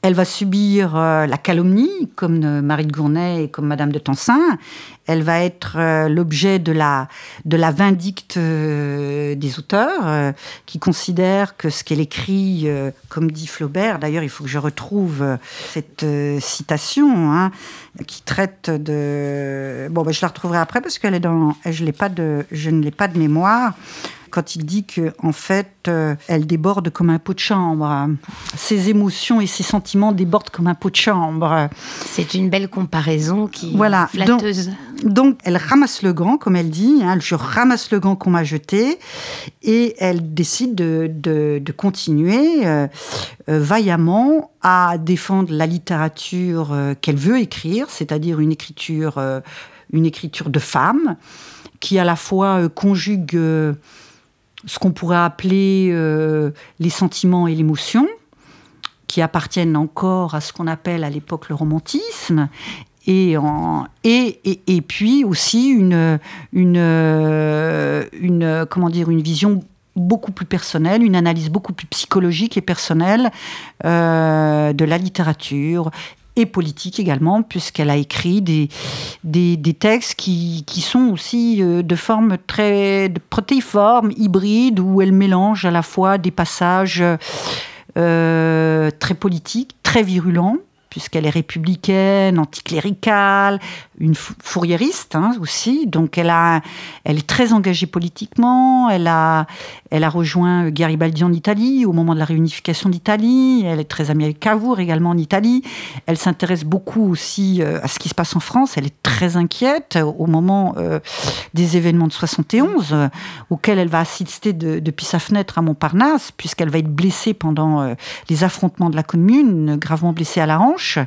elle va subir euh, la calomnie, comme Marie de Gournay et comme Madame de Tencin. Elle va être l'objet de la, de la vindicte des auteurs, qui considèrent que ce qu'elle écrit, comme dit Flaubert, d'ailleurs il faut que je retrouve cette citation, hein, qui traite de... Bon, ben, je la retrouverai après parce qu'elle est dans... Je, pas de, je ne l'ai pas de mémoire quand il dit que en fait euh, elle déborde comme un pot de chambre. Ses émotions et ses sentiments débordent comme un pot de chambre. C'est une belle comparaison qui voilà. flatteuse. Donc, elle ramasse le gant, comme elle dit. Hein, je ramasse le gant qu'on m'a jeté, et elle décide de, continuer euh, euh, vaillamment à défendre la littérature qu'elle veut écrire, c'est-à-dire une écriture, une écriture de femme qui à la fois conjugue ce qu'on pourrait appeler euh, les sentiments et l'émotion, qui appartiennent encore à ce qu'on appelle à l'époque le romantisme, et, et, et, puis aussi une, une, une, comment dire, une vision beaucoup plus personnelle, une analyse beaucoup plus psychologique et personnelle euh, de la littérature et politique également, puisqu'elle a écrit des, des, textes qui, qui, sont aussi euh, de forme très protéiforme, hybride, où elle mélange à la fois des passages euh, très politiques, très virulents, puisqu'elle est républicaine, anticléricale, une fourriériste hein, aussi. Donc elle, est très engagée politiquement. Elle a, rejoint Garibaldi en Italie au moment de la réunification d'Italie. Elle est très amie avec Cavour également en Italie. Elle s'intéresse beaucoup aussi euh, à ce qui se passe en France. Elle est très inquiète au moment euh, des événements de 71, euh, auxquels elle va assister depuis sa fenêtre à Montparnasse, puisqu'elle va être blessée pendant les affrontements de la Commune, gravement blessée à la hanche.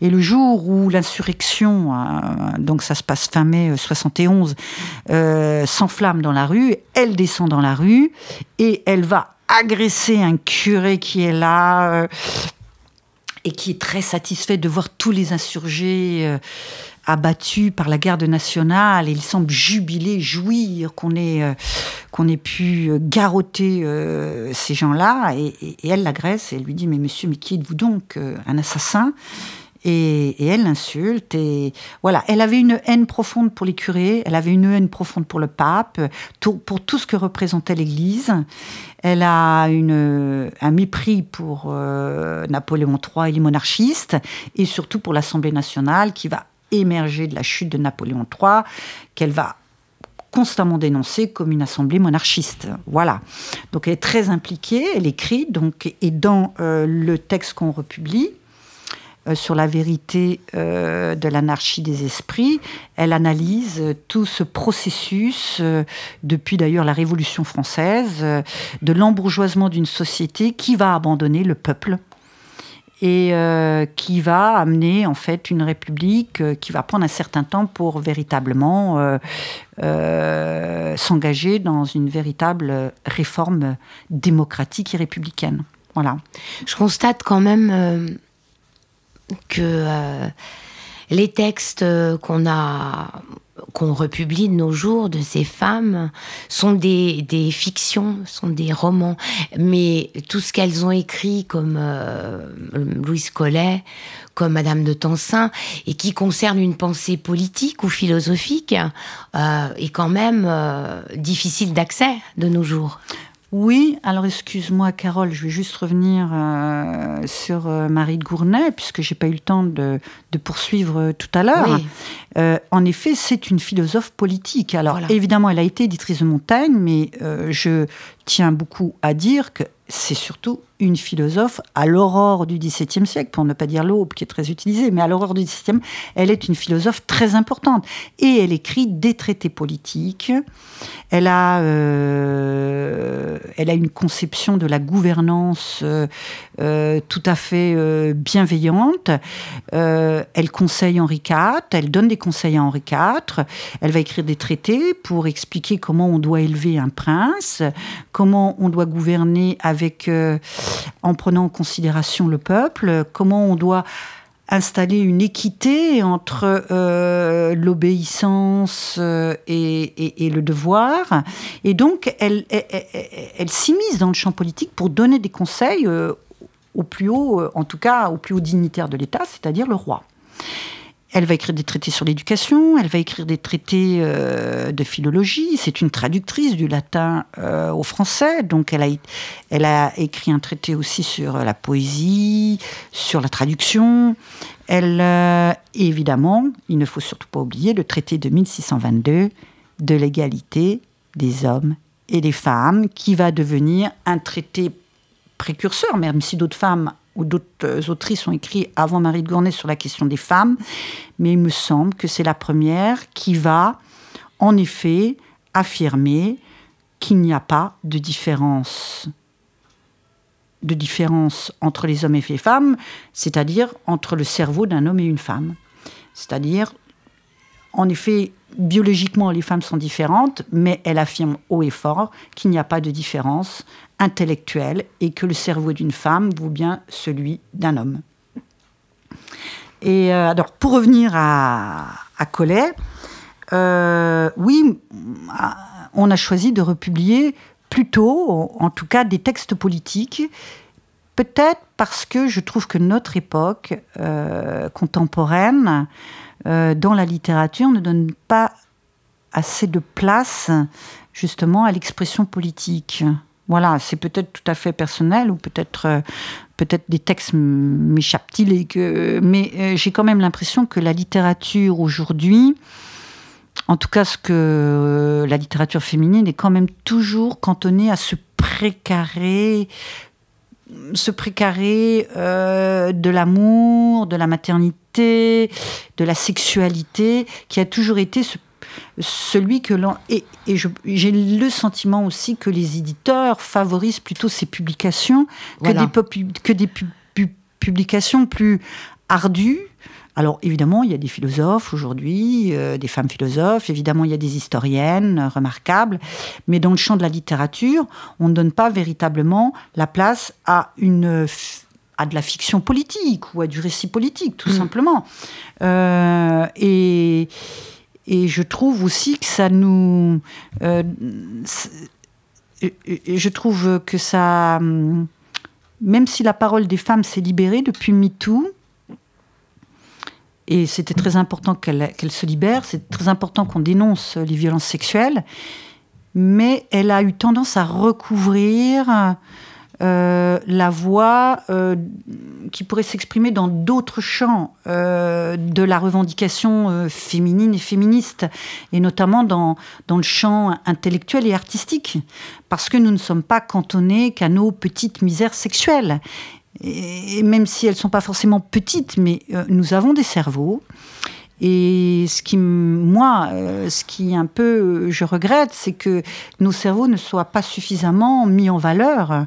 Et le jour où l'insurrection, donc ça se passe fin mai 71, s'enflamme dans la rue, elle descend dans la rue et elle va agresser un curé qui est là euh, et qui est très satisfait de voir tous les insurgés euh, abattus par la garde nationale. Et il semble jubiler, jouir qu'on ait, euh, ait pu garrotter ces gens-là. Et, et elle l'agresse et elle lui dit Mais monsieur, mais qui êtes-vous donc Un assassin? Et, elle l'insulte. Voilà, elle avait une haine profonde pour les curés, elle avait une haine profonde pour le pape, pour tout ce que représentait l'Église. Elle a un mépris pour euh, Napoléon III et les monarchistes, et surtout pour l'Assemblée nationale qui va émerger de la chute de Napoléon III, qu'elle va constamment dénoncer comme une assemblée monarchiste. Voilà. Donc elle est très impliquée, elle écrit, donc, et dans euh, le texte qu'on republie, euh, sur la vérité euh, de l'anarchie des esprits. Elle analyse tout ce processus, euh, depuis d'ailleurs la Révolution française, de l'embourgeoisement d'une société qui va abandonner le peuple et qui va amener en fait une république qui va prendre un certain temps pour véritablement s'engager dans une véritable réforme démocratique et républicaine. Voilà. Je constate quand même que euh, les textes qu'on a qu'on republie de nos jours de ces femmes sont des, des fictions, sont des romans. Mais tout ce qu'elles ont écrit, comme euh, Louise Collet, comme Madame de Tencin, et qui concerne une pensée politique ou philosophique, euh, est quand même difficile d'accès de nos jours. Oui, alors excuse-moi Carole, je vais juste revenir euh, sur euh, Marie de Gournay, puisque j'ai pas eu le temps de, poursuivre euh, tout à l'heure. en effet, c'est une philosophe politique. Alors évidemment, elle a été éditrice de Montaigne, mais je tiens beaucoup à dire que c'est surtout une philosophe à l'aurore du XVIIe siècle, pour ne pas dire l'aube qui est très utilisée, mais à l'aurore du XVIIe, elle est une philosophe très importante. Et elle écrit des traités politiques. Elle a, euh, elle a une conception de la gouvernance euh, euh, tout à fait bienveillante. elle conseille Henri IV, elle donne des conseils à Henri IV. Elle va écrire des traités pour expliquer comment on doit élever un prince, comment on doit gouverner avec, en prenant en considération le peuple, comment on doit installer une équité entre euh, l'obéissance euh, et, le devoir. Et donc, elle, elle, s'immisce dans le champ politique pour donner des conseils au plus haut, en tout cas au plus haut dignitaire de l'État, c'est-à-dire le roi. Elle va écrire des traités sur l'éducation, elle va écrire des traités euh, de philologie. C'est une traductrice du latin euh, au français, donc elle a, écrit un traité aussi sur la poésie, sur la traduction. Elle, euh, évidemment, il ne faut surtout pas oublier le traité de 1622 de l'égalité des hommes et des femmes, qui va devenir un traité précurseur, même si d'autres femmes ou d'autres autrices ont écrit avant Marie de Gournay sur la question des femmes, mais il me semble que c'est la première qui va, en effet, affirmer qu'il n'y a pas de différence de différence entre les hommes et les femmes, c'est-à-dire entre le cerveau d'un homme et une femme. C'est-à-dire, en effet, biologiquement, les femmes sont différentes, mais elle affirme haut et fort qu'il n'y a pas de différence intellectuelle et que le cerveau d'une femme vaut bien celui d'un homme. Et euh, alors, pour revenir à, Collet, euh, oui, on a choisi de republier plutôt, en tout cas, des textes politiques, peut-être parce que je trouve que notre époque euh, contemporaine, dans la littérature, ne donne pas assez de place justement à l'expression politique. Voilà, c'est peut-être tout à fait personnel ou peut-être euh, peut-être des textes m'échappent-ils que mais euh, j'ai quand même l'impression que la littérature aujourd'hui en tout cas ce que euh, la littérature féminine est quand même toujours cantonnée à ce précaré ce précaré de l'amour, de la maternité, de la sexualité, qui a toujours été ce celui que l'on et, j'ai le sentiment aussi que les éditeurs favorisent plutôt ces publications que des, que des publications plus ardues. Alors évidemment, il y a des philosophes aujourd'hui, euh, des femmes philosophes, évidemment il y a des historiennes remarquables, mais dans le champ de la littérature, on ne donne pas véritablement la place à une à de la fiction politique ou à du récit politique, tout mm. simplement. Euh, et, et je trouve aussi que ça nous. Euh, je trouve que ça. Même si la parole des femmes s'est libérée depuis MeToo, et c'était très important qu'elle se libère, c'est très important qu'on dénonce les violences sexuelles, mais elle a eu tendance à recouvrir euh, la voix euh, qui pourrait s'exprimer dans d'autres champs euh, de la revendication féminine et féministe, et notamment dans, dans le champ intellectuel et artistique, parce que nous ne sommes pas cantonnés qu'à nos petites misères sexuelles. et même si elles ne sont pas forcément petites, mais nous avons des cerveaux. Et ce qui, moi, euh, ce qui un peu, je regrette, c'est que nos cerveaux ne soient pas suffisamment mis en valeur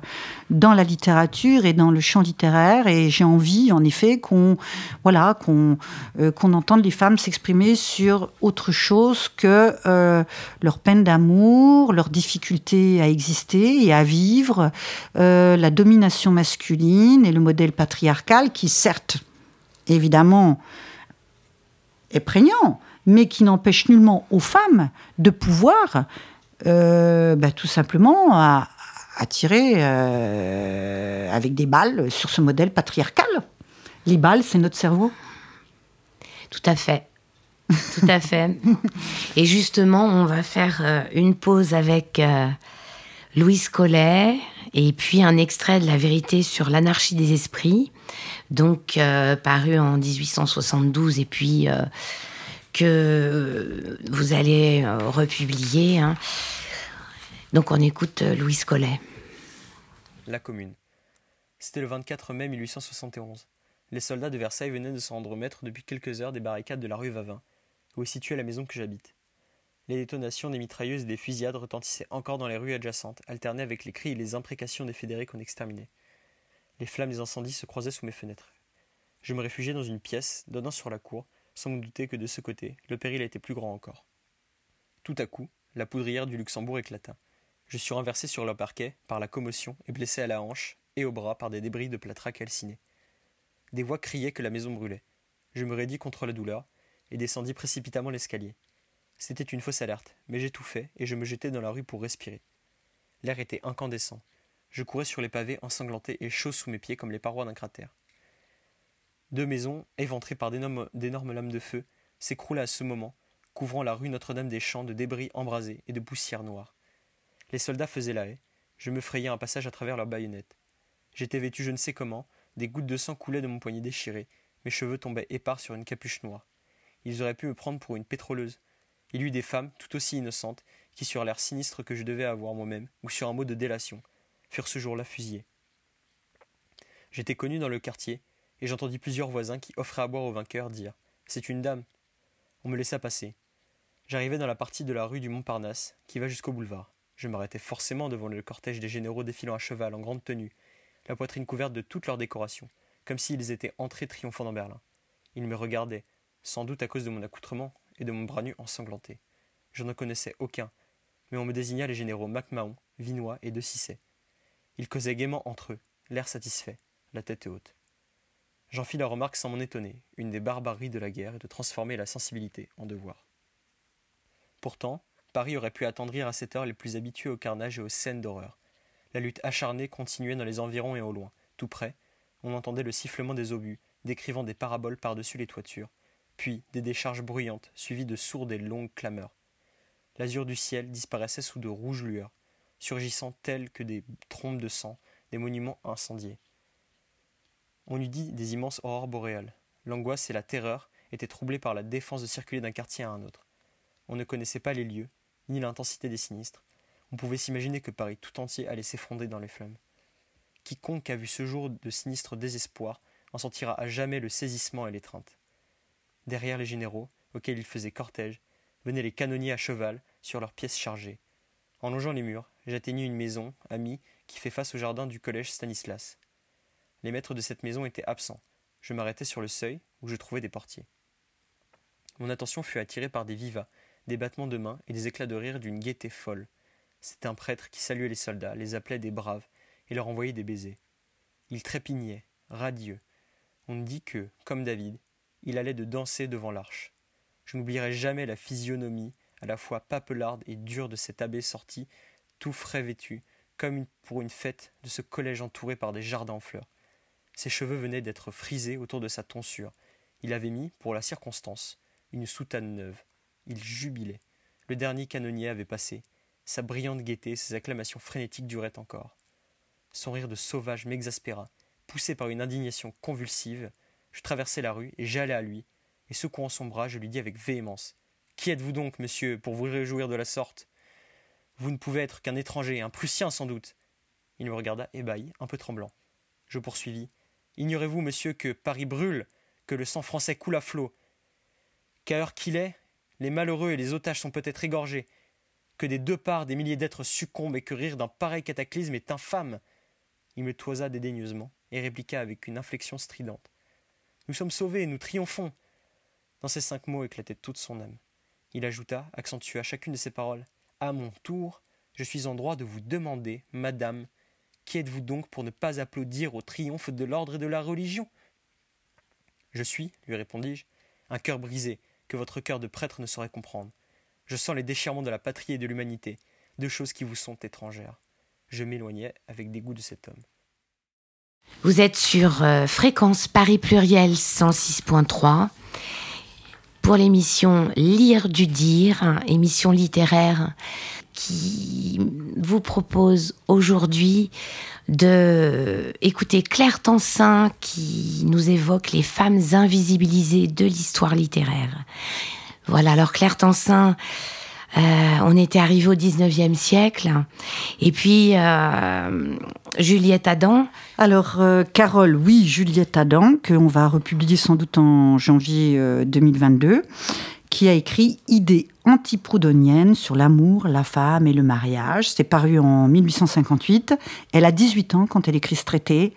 dans la littérature et dans le champ littéraire. Et j'ai envie, en effet, qu'on voilà, qu'on euh, qu'on entende les femmes s'exprimer sur autre chose que euh, leur peine d'amour, leur difficulté à exister et à vivre, la domination masculine et le modèle patriarcal qui, certes, évidemment, est prégnant, mais qui n'empêche nullement aux femmes de pouvoir euh, bah, tout simplement à, tirer euh, avec des balles sur ce modèle patriarcal. Les balles, c'est notre cerveau. Tout à fait. Tout à fait. Et justement, on va faire euh, une pause avec Louise Collet et puis un extrait de La vérité sur l'anarchie des esprits donc euh, paru en 1872 et puis euh, que vous allez euh, republier. Hein. Donc on écoute Louis Collet. La Commune. C'était le 24 mai 1871. Les soldats de Versailles venaient de s'en rendre maître depuis quelques heures des barricades de la rue Vavin, où est située la maison que j'habite. Les détonations des mitrailleuses et des fusillades retentissaient encore dans les rues adjacentes, alternées avec les cris et les imprécations des fédérés qu'on exterminait. Les flammes des incendies se croisaient sous mes fenêtres. Je me réfugiai dans une pièce donnant sur la cour, sans me douter que de ce côté, le péril était plus grand encore. Tout à coup, la poudrière du Luxembourg éclata. Je suis renversé sur le parquet par la commotion et blessé à la hanche et au bras par des débris de plâtre calciné. Des voix criaient que la maison brûlait. Je me raidis contre la douleur et descendis précipitamment l'escalier. C'était une fausse alerte, mais j'étouffais et je me jetai dans la rue pour respirer. L'air était incandescent, je courais sur les pavés ensanglantés et chauds sous mes pieds comme les parois d'un cratère. Deux maisons, éventrées par d'énormes lames de feu, s'écroulaient à ce moment, couvrant la rue Notre-Dame-des-Champs de débris embrasés et de poussière noire. Les soldats faisaient la haie, je me frayais un passage à travers leurs baïonnettes. J'étais vêtu je ne sais comment, des gouttes de sang coulaient de mon poignet déchiré, mes cheveux tombaient épars sur une capuche noire. Ils auraient pu me prendre pour une pétroleuse. Il y eut des femmes, tout aussi innocentes, qui, sur l'air sinistre que je devais avoir moi-même, ou sur un mot de délation, furent ce jour-là fusillés. J'étais connu dans le quartier, et j'entendis plusieurs voisins qui offraient à boire aux vainqueurs dire C'est une dame. On me laissa passer. J'arrivai dans la partie de la rue du Montparnasse qui va jusqu'au boulevard. Je m'arrêtai forcément devant le cortège des généraux défilant à cheval en grande tenue, la poitrine couverte de toutes leurs décorations, comme s'ils étaient entrés triomphants dans Berlin. Ils me regardaient, sans doute à cause de mon accoutrement et de mon bras nu ensanglanté. Je n'en connaissais aucun, mais on me désigna les généraux MacMahon, Vinois et De Cissé. Ils causaient gaiement entre eux, l'air satisfait, la tête haute. J'en fis la remarque sans m'en étonner, une des barbaries de la guerre est de transformer la sensibilité en devoir. Pourtant, Paris aurait pu attendrir à cette heure les plus habitués au carnage et aux scènes d'horreur. La lutte acharnée continuait dans les environs et au loin. Tout près, on entendait le sifflement des obus, décrivant des paraboles par-dessus les toitures, puis des décharges bruyantes, suivies de sourdes et longues clameurs. L'azur du ciel disparaissait sous de rouges lueurs, surgissant tels que des trompes de sang, des monuments incendiés. On eût dit des immenses aurores boréales. L'angoisse et la terreur étaient troublées par la défense de circuler d'un quartier à un autre. On ne connaissait pas les lieux, ni l'intensité des sinistres. On pouvait s'imaginer que Paris tout entier allait s'effondrer dans les flammes. Quiconque a vu ce jour de sinistre désespoir en sentira à jamais le saisissement et l'étreinte. Derrière les généraux, auxquels ils faisaient cortège, venaient les canonniers à cheval sur leurs pièces chargées. En longeant les murs, j'atteignis une maison, amie, qui fait face au jardin du collège Stanislas. Les maîtres de cette maison étaient absents. Je m'arrêtai sur le seuil, où je trouvais des portiers. Mon attention fut attirée par des vivas, des battements de mains et des éclats de rire d'une gaieté folle. C'était un prêtre qui saluait les soldats, les appelait des braves, et leur envoyait des baisers. Il trépignait, radieux. On dit que, comme David, il allait de danser devant l'arche. Je n'oublierai jamais la physionomie à la fois papelarde et dure de cet abbé sorti, tout frais vêtu, comme pour une fête de ce collège entouré par des jardins en fleurs. Ses cheveux venaient d'être frisés autour de sa tonsure. Il avait mis, pour la circonstance, une soutane neuve. Il jubilait. Le dernier canonnier avait passé. Sa brillante gaieté, ses acclamations frénétiques duraient encore. Son rire de sauvage m'exaspéra. Poussé par une indignation convulsive, je traversai la rue et j'allai à lui, et secouant son bras, je lui dis avec véhémence qui êtes-vous donc, monsieur, pour vous réjouir de la sorte? Vous ne pouvez être qu'un étranger, un Prussien sans doute. Il me regarda ébahi, un peu tremblant. Je poursuivis. Ignorez-vous, monsieur, que Paris brûle, que le sang français coule à flot, qu'à heure qu'il est, les malheureux et les otages sont peut-être égorgés, que des deux parts des milliers d'êtres succombent et que rire d'un pareil cataclysme est infâme. Il me toisa dédaigneusement et répliqua avec une inflexion stridente. Nous sommes sauvés, nous triomphons. Dans ces cinq mots éclatait toute son âme. Il ajouta, accentua chacune de ses paroles. À mon tour, je suis en droit de vous demander, madame, qui êtes-vous donc pour ne pas applaudir au triomphe de l'ordre et de la religion? Je suis, lui répondis-je, un cœur brisé, que votre cœur de prêtre ne saurait comprendre. Je sens les déchirements de la patrie et de l'humanité, deux choses qui vous sont étrangères. Je m'éloignai avec dégoût de cet homme. Vous êtes sur euh, Fréquence Paris Pluriel 106.3 pour l'émission Lire du Dire, émission littéraire qui vous propose aujourd'hui de écouter Claire Tansin qui nous évoque les femmes invisibilisées de l'histoire littéraire. Voilà, alors Claire Tansin, on était arrivé au 19e siècle. Et puis, euh, Juliette Adam. Alors, euh, Carole, oui, Juliette Adam, qu'on va republier sans doute en janvier 2022 qui a écrit Idées antiproudhoniennes sur l'amour, la femme et le mariage. C'est paru en 1858. Elle a 18 ans quand elle écrit ce traité.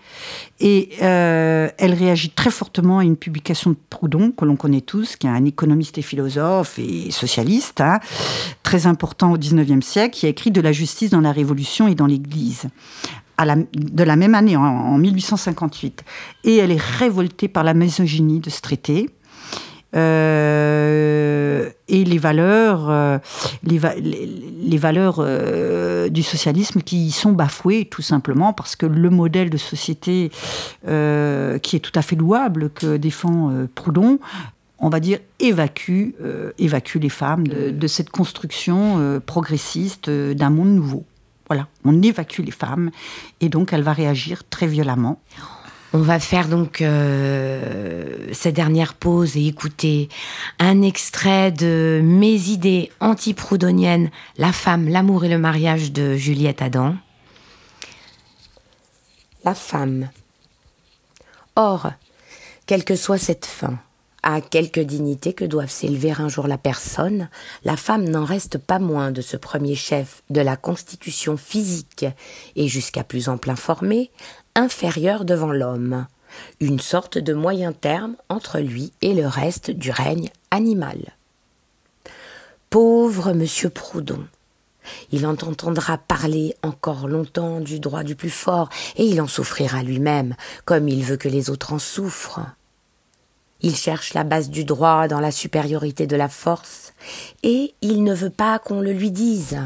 Et euh, elle réagit très fortement à une publication de Proudhon, que l'on connaît tous, qui est un économiste et philosophe et socialiste, hein, très important au 19e siècle, qui a écrit De la justice dans la Révolution et dans l'Église. De la même année, en, en 1858. Et elle est révoltée par la misogynie de ce traité. Euh, et les valeurs, euh, les, valeurs euh, du socialisme qui sont bafouées tout simplement parce que le modèle de société qui est tout à fait louable que défend Proudhon on va dire, évacue, évacue les femmes de cette construction progressiste d'un monde nouveau. Voilà, on évacue les femmes et donc elle va réagir très violemment. On va faire donc euh, cette dernière pause et écouter un extrait de Mes idées antiproudhoniennes, La femme, l'amour et le mariage de Juliette Adam. La femme. Or, quelle que soit cette fin, à quelque dignité que doive s'élever un jour la personne, la femme n'en reste pas moins de ce premier chef de la constitution physique et jusqu'à plus ample informé, inférieur devant l'homme, une sorte de moyen terme entre lui et le reste du règne animal. Pauvre monsieur Proudhon. Il en entendra parler encore longtemps du droit du plus fort, et il en souffrira lui-même, comme il veut que les autres en souffrent. Il cherche la base du droit dans la supériorité de la force, et il ne veut pas qu'on le lui dise.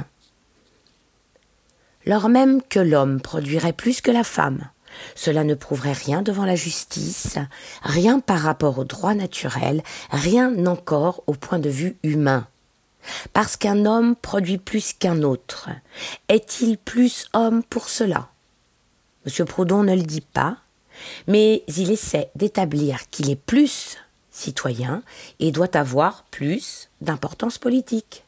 Lors même que l'homme produirait plus que la femme, cela ne prouverait rien devant la justice, rien par rapport au droit naturel, rien encore au point de vue humain. Parce qu'un homme produit plus qu'un autre. Est-il plus homme pour cela? Monsieur Proudhon ne le dit pas, mais il essaie d'établir qu'il est plus citoyen et doit avoir plus d'importance politique.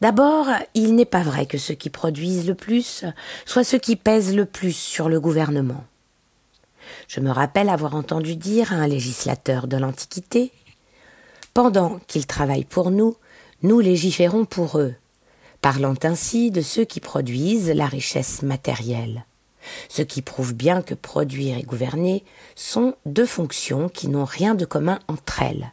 D'abord, il n'est pas vrai que ceux qui produisent le plus soient ceux qui pèsent le plus sur le gouvernement. Je me rappelle avoir entendu dire à un législateur de l'Antiquité Pendant qu'ils travaillent pour nous, nous légiférons pour eux, parlant ainsi de ceux qui produisent la richesse matérielle. Ce qui prouve bien que produire et gouverner sont deux fonctions qui n'ont rien de commun entre elles.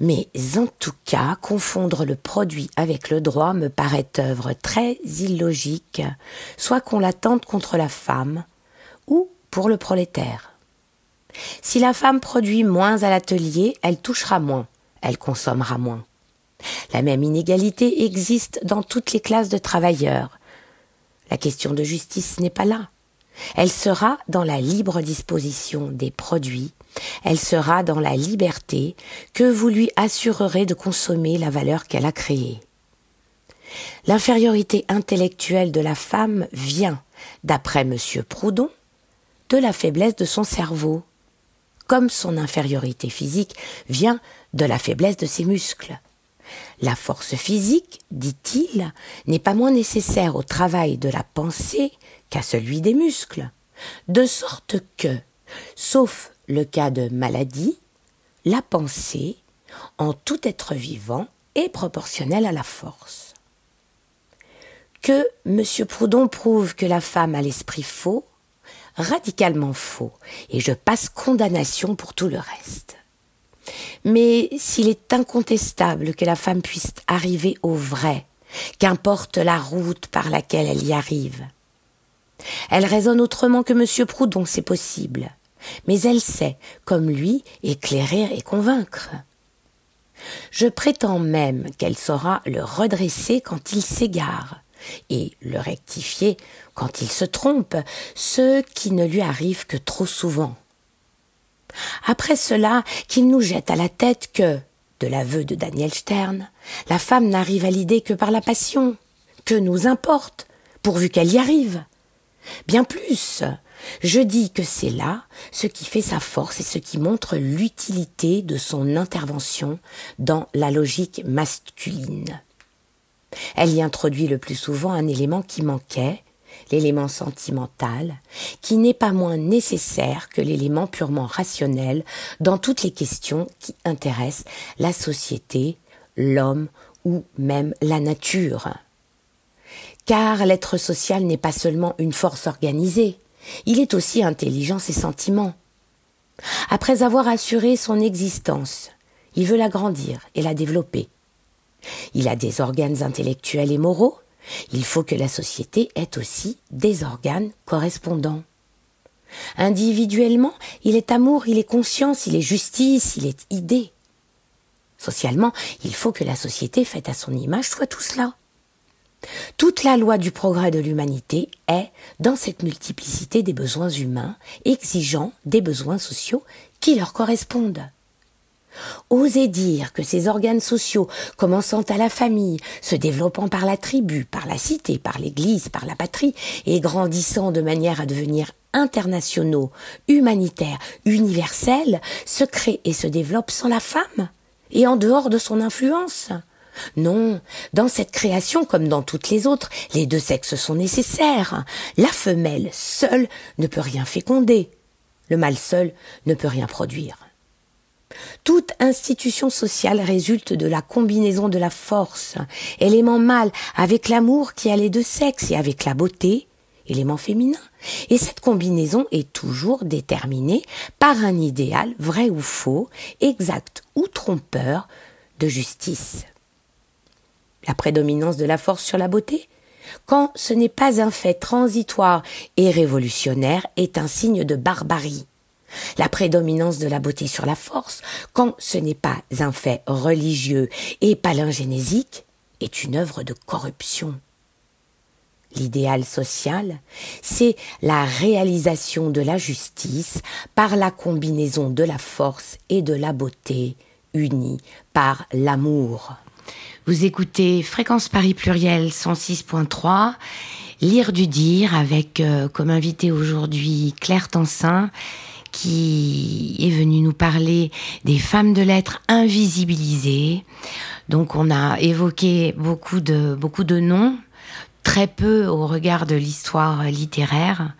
Mais en tout cas, confondre le produit avec le droit me paraît œuvre très illogique, soit qu'on l'attende contre la femme, ou pour le prolétaire. Si la femme produit moins à l'atelier, elle touchera moins, elle consommera moins. La même inégalité existe dans toutes les classes de travailleurs. La question de justice n'est pas là. Elle sera dans la libre disposition des produits, elle sera dans la liberté que vous lui assurerez de consommer la valeur qu'elle a créée. L'infériorité intellectuelle de la femme vient, d'après M. Proudhon, de la faiblesse de son cerveau, comme son infériorité physique vient de la faiblesse de ses muscles. La force physique, dit-il, n'est pas moins nécessaire au travail de la pensée qu'à celui des muscles. de sorte que, sauf le cas de maladie, la pensée, en tout être vivant, est proportionnelle à la force. Que M. Proudhon prouve que la femme a l'esprit faux, radicalement faux, et je passe condamnation pour tout le reste. Mais s'il est incontestable que la femme puisse arriver au vrai, qu'importe la route par laquelle elle y arrive, elle raisonne autrement que M. Proudhon, c'est possible, mais elle sait, comme lui, éclairer et convaincre. Je prétends même qu'elle saura le redresser quand il s'égare, et le rectifier quand il se trompe, ce qui ne lui arrive que trop souvent. Après cela, qu'il nous jette à la tête que, de l'aveu de Daniel Stern, la femme n'arrive à l'idée que par la passion. Que nous importe, pourvu qu'elle y arrive. Bien plus, je dis que c'est là ce qui fait sa force et ce qui montre l'utilité de son intervention dans la logique masculine. Elle y introduit le plus souvent un élément qui manquait, l'élément sentimental, qui n'est pas moins nécessaire que l'élément purement rationnel dans toutes les questions qui intéressent la société, l'homme ou même la nature. Car l'être social n'est pas seulement une force organisée, il est aussi intelligence et sentiment. Après avoir assuré son existence, il veut l'agrandir et la développer. Il a des organes intellectuels et moraux, il faut que la société ait aussi des organes correspondants. Individuellement, il est amour, il est conscience, il est justice, il est idée. Socialement, il faut que la société faite à son image soit tout cela. Toute la loi du progrès de l'humanité est dans cette multiplicité des besoins humains, exigeant des besoins sociaux qui leur correspondent. Oser dire que ces organes sociaux, commençant à la famille, se développant par la tribu, par la cité, par l'Église, par la patrie, et grandissant de manière à devenir internationaux, humanitaires, universels, se créent et se développent sans la femme, et en dehors de son influence. Non, dans cette création comme dans toutes les autres, les deux sexes sont nécessaires. La femelle seule ne peut rien féconder. Le mâle seul ne peut rien produire. Toute institution sociale résulte de la combinaison de la force, élément mâle, avec l'amour qui a les deux sexes et avec la beauté, élément féminin. Et cette combinaison est toujours déterminée par un idéal vrai ou faux, exact ou trompeur, de justice. La prédominance de la force sur la beauté quand ce n'est pas un fait transitoire et révolutionnaire, est un signe de barbarie. La prédominance de la beauté sur la force, quand ce n'est pas un fait religieux et palingénésique, est une œuvre de corruption. L'idéal social, c'est la réalisation de la justice par la combinaison de la force et de la beauté unie par l'amour. Vous écoutez Fréquence Paris Pluriel 106.3, Lire du dire avec euh, comme invité aujourd'hui Claire Tansin qui est venu nous parler des femmes de lettres invisibilisées. Donc on a évoqué beaucoup de, beaucoup noms, très peu au regard de l'histoire littéraire.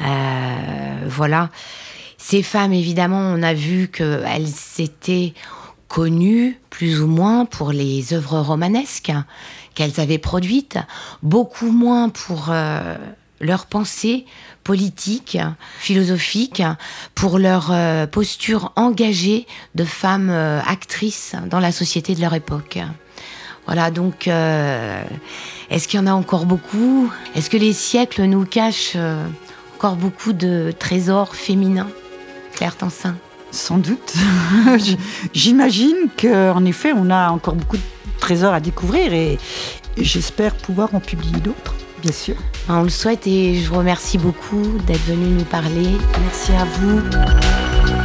Euh, voilà. Ces femmes, évidemment, on a vu qu'elles étaient connues plus ou moins pour les œuvres romanesques qu'elles avaient produites, beaucoup moins pour euh, leurs pensées politiques, philosophiques, pour leur euh, posture engagée de femmes euh, actrices dans la société de leur époque. Voilà, donc est-ce qu'il y en a encore beaucoup? Est-ce que les siècles nous cachent encore beaucoup de trésors féminins Claire Tansin? Sans doute. J'imagine qu'en effet, on a encore beaucoup de trésors à découvrir et j'espère pouvoir en publier d'autres bien sûr. On le souhaite et je vous remercie beaucoup d'être venu nous parler. Merci à vous.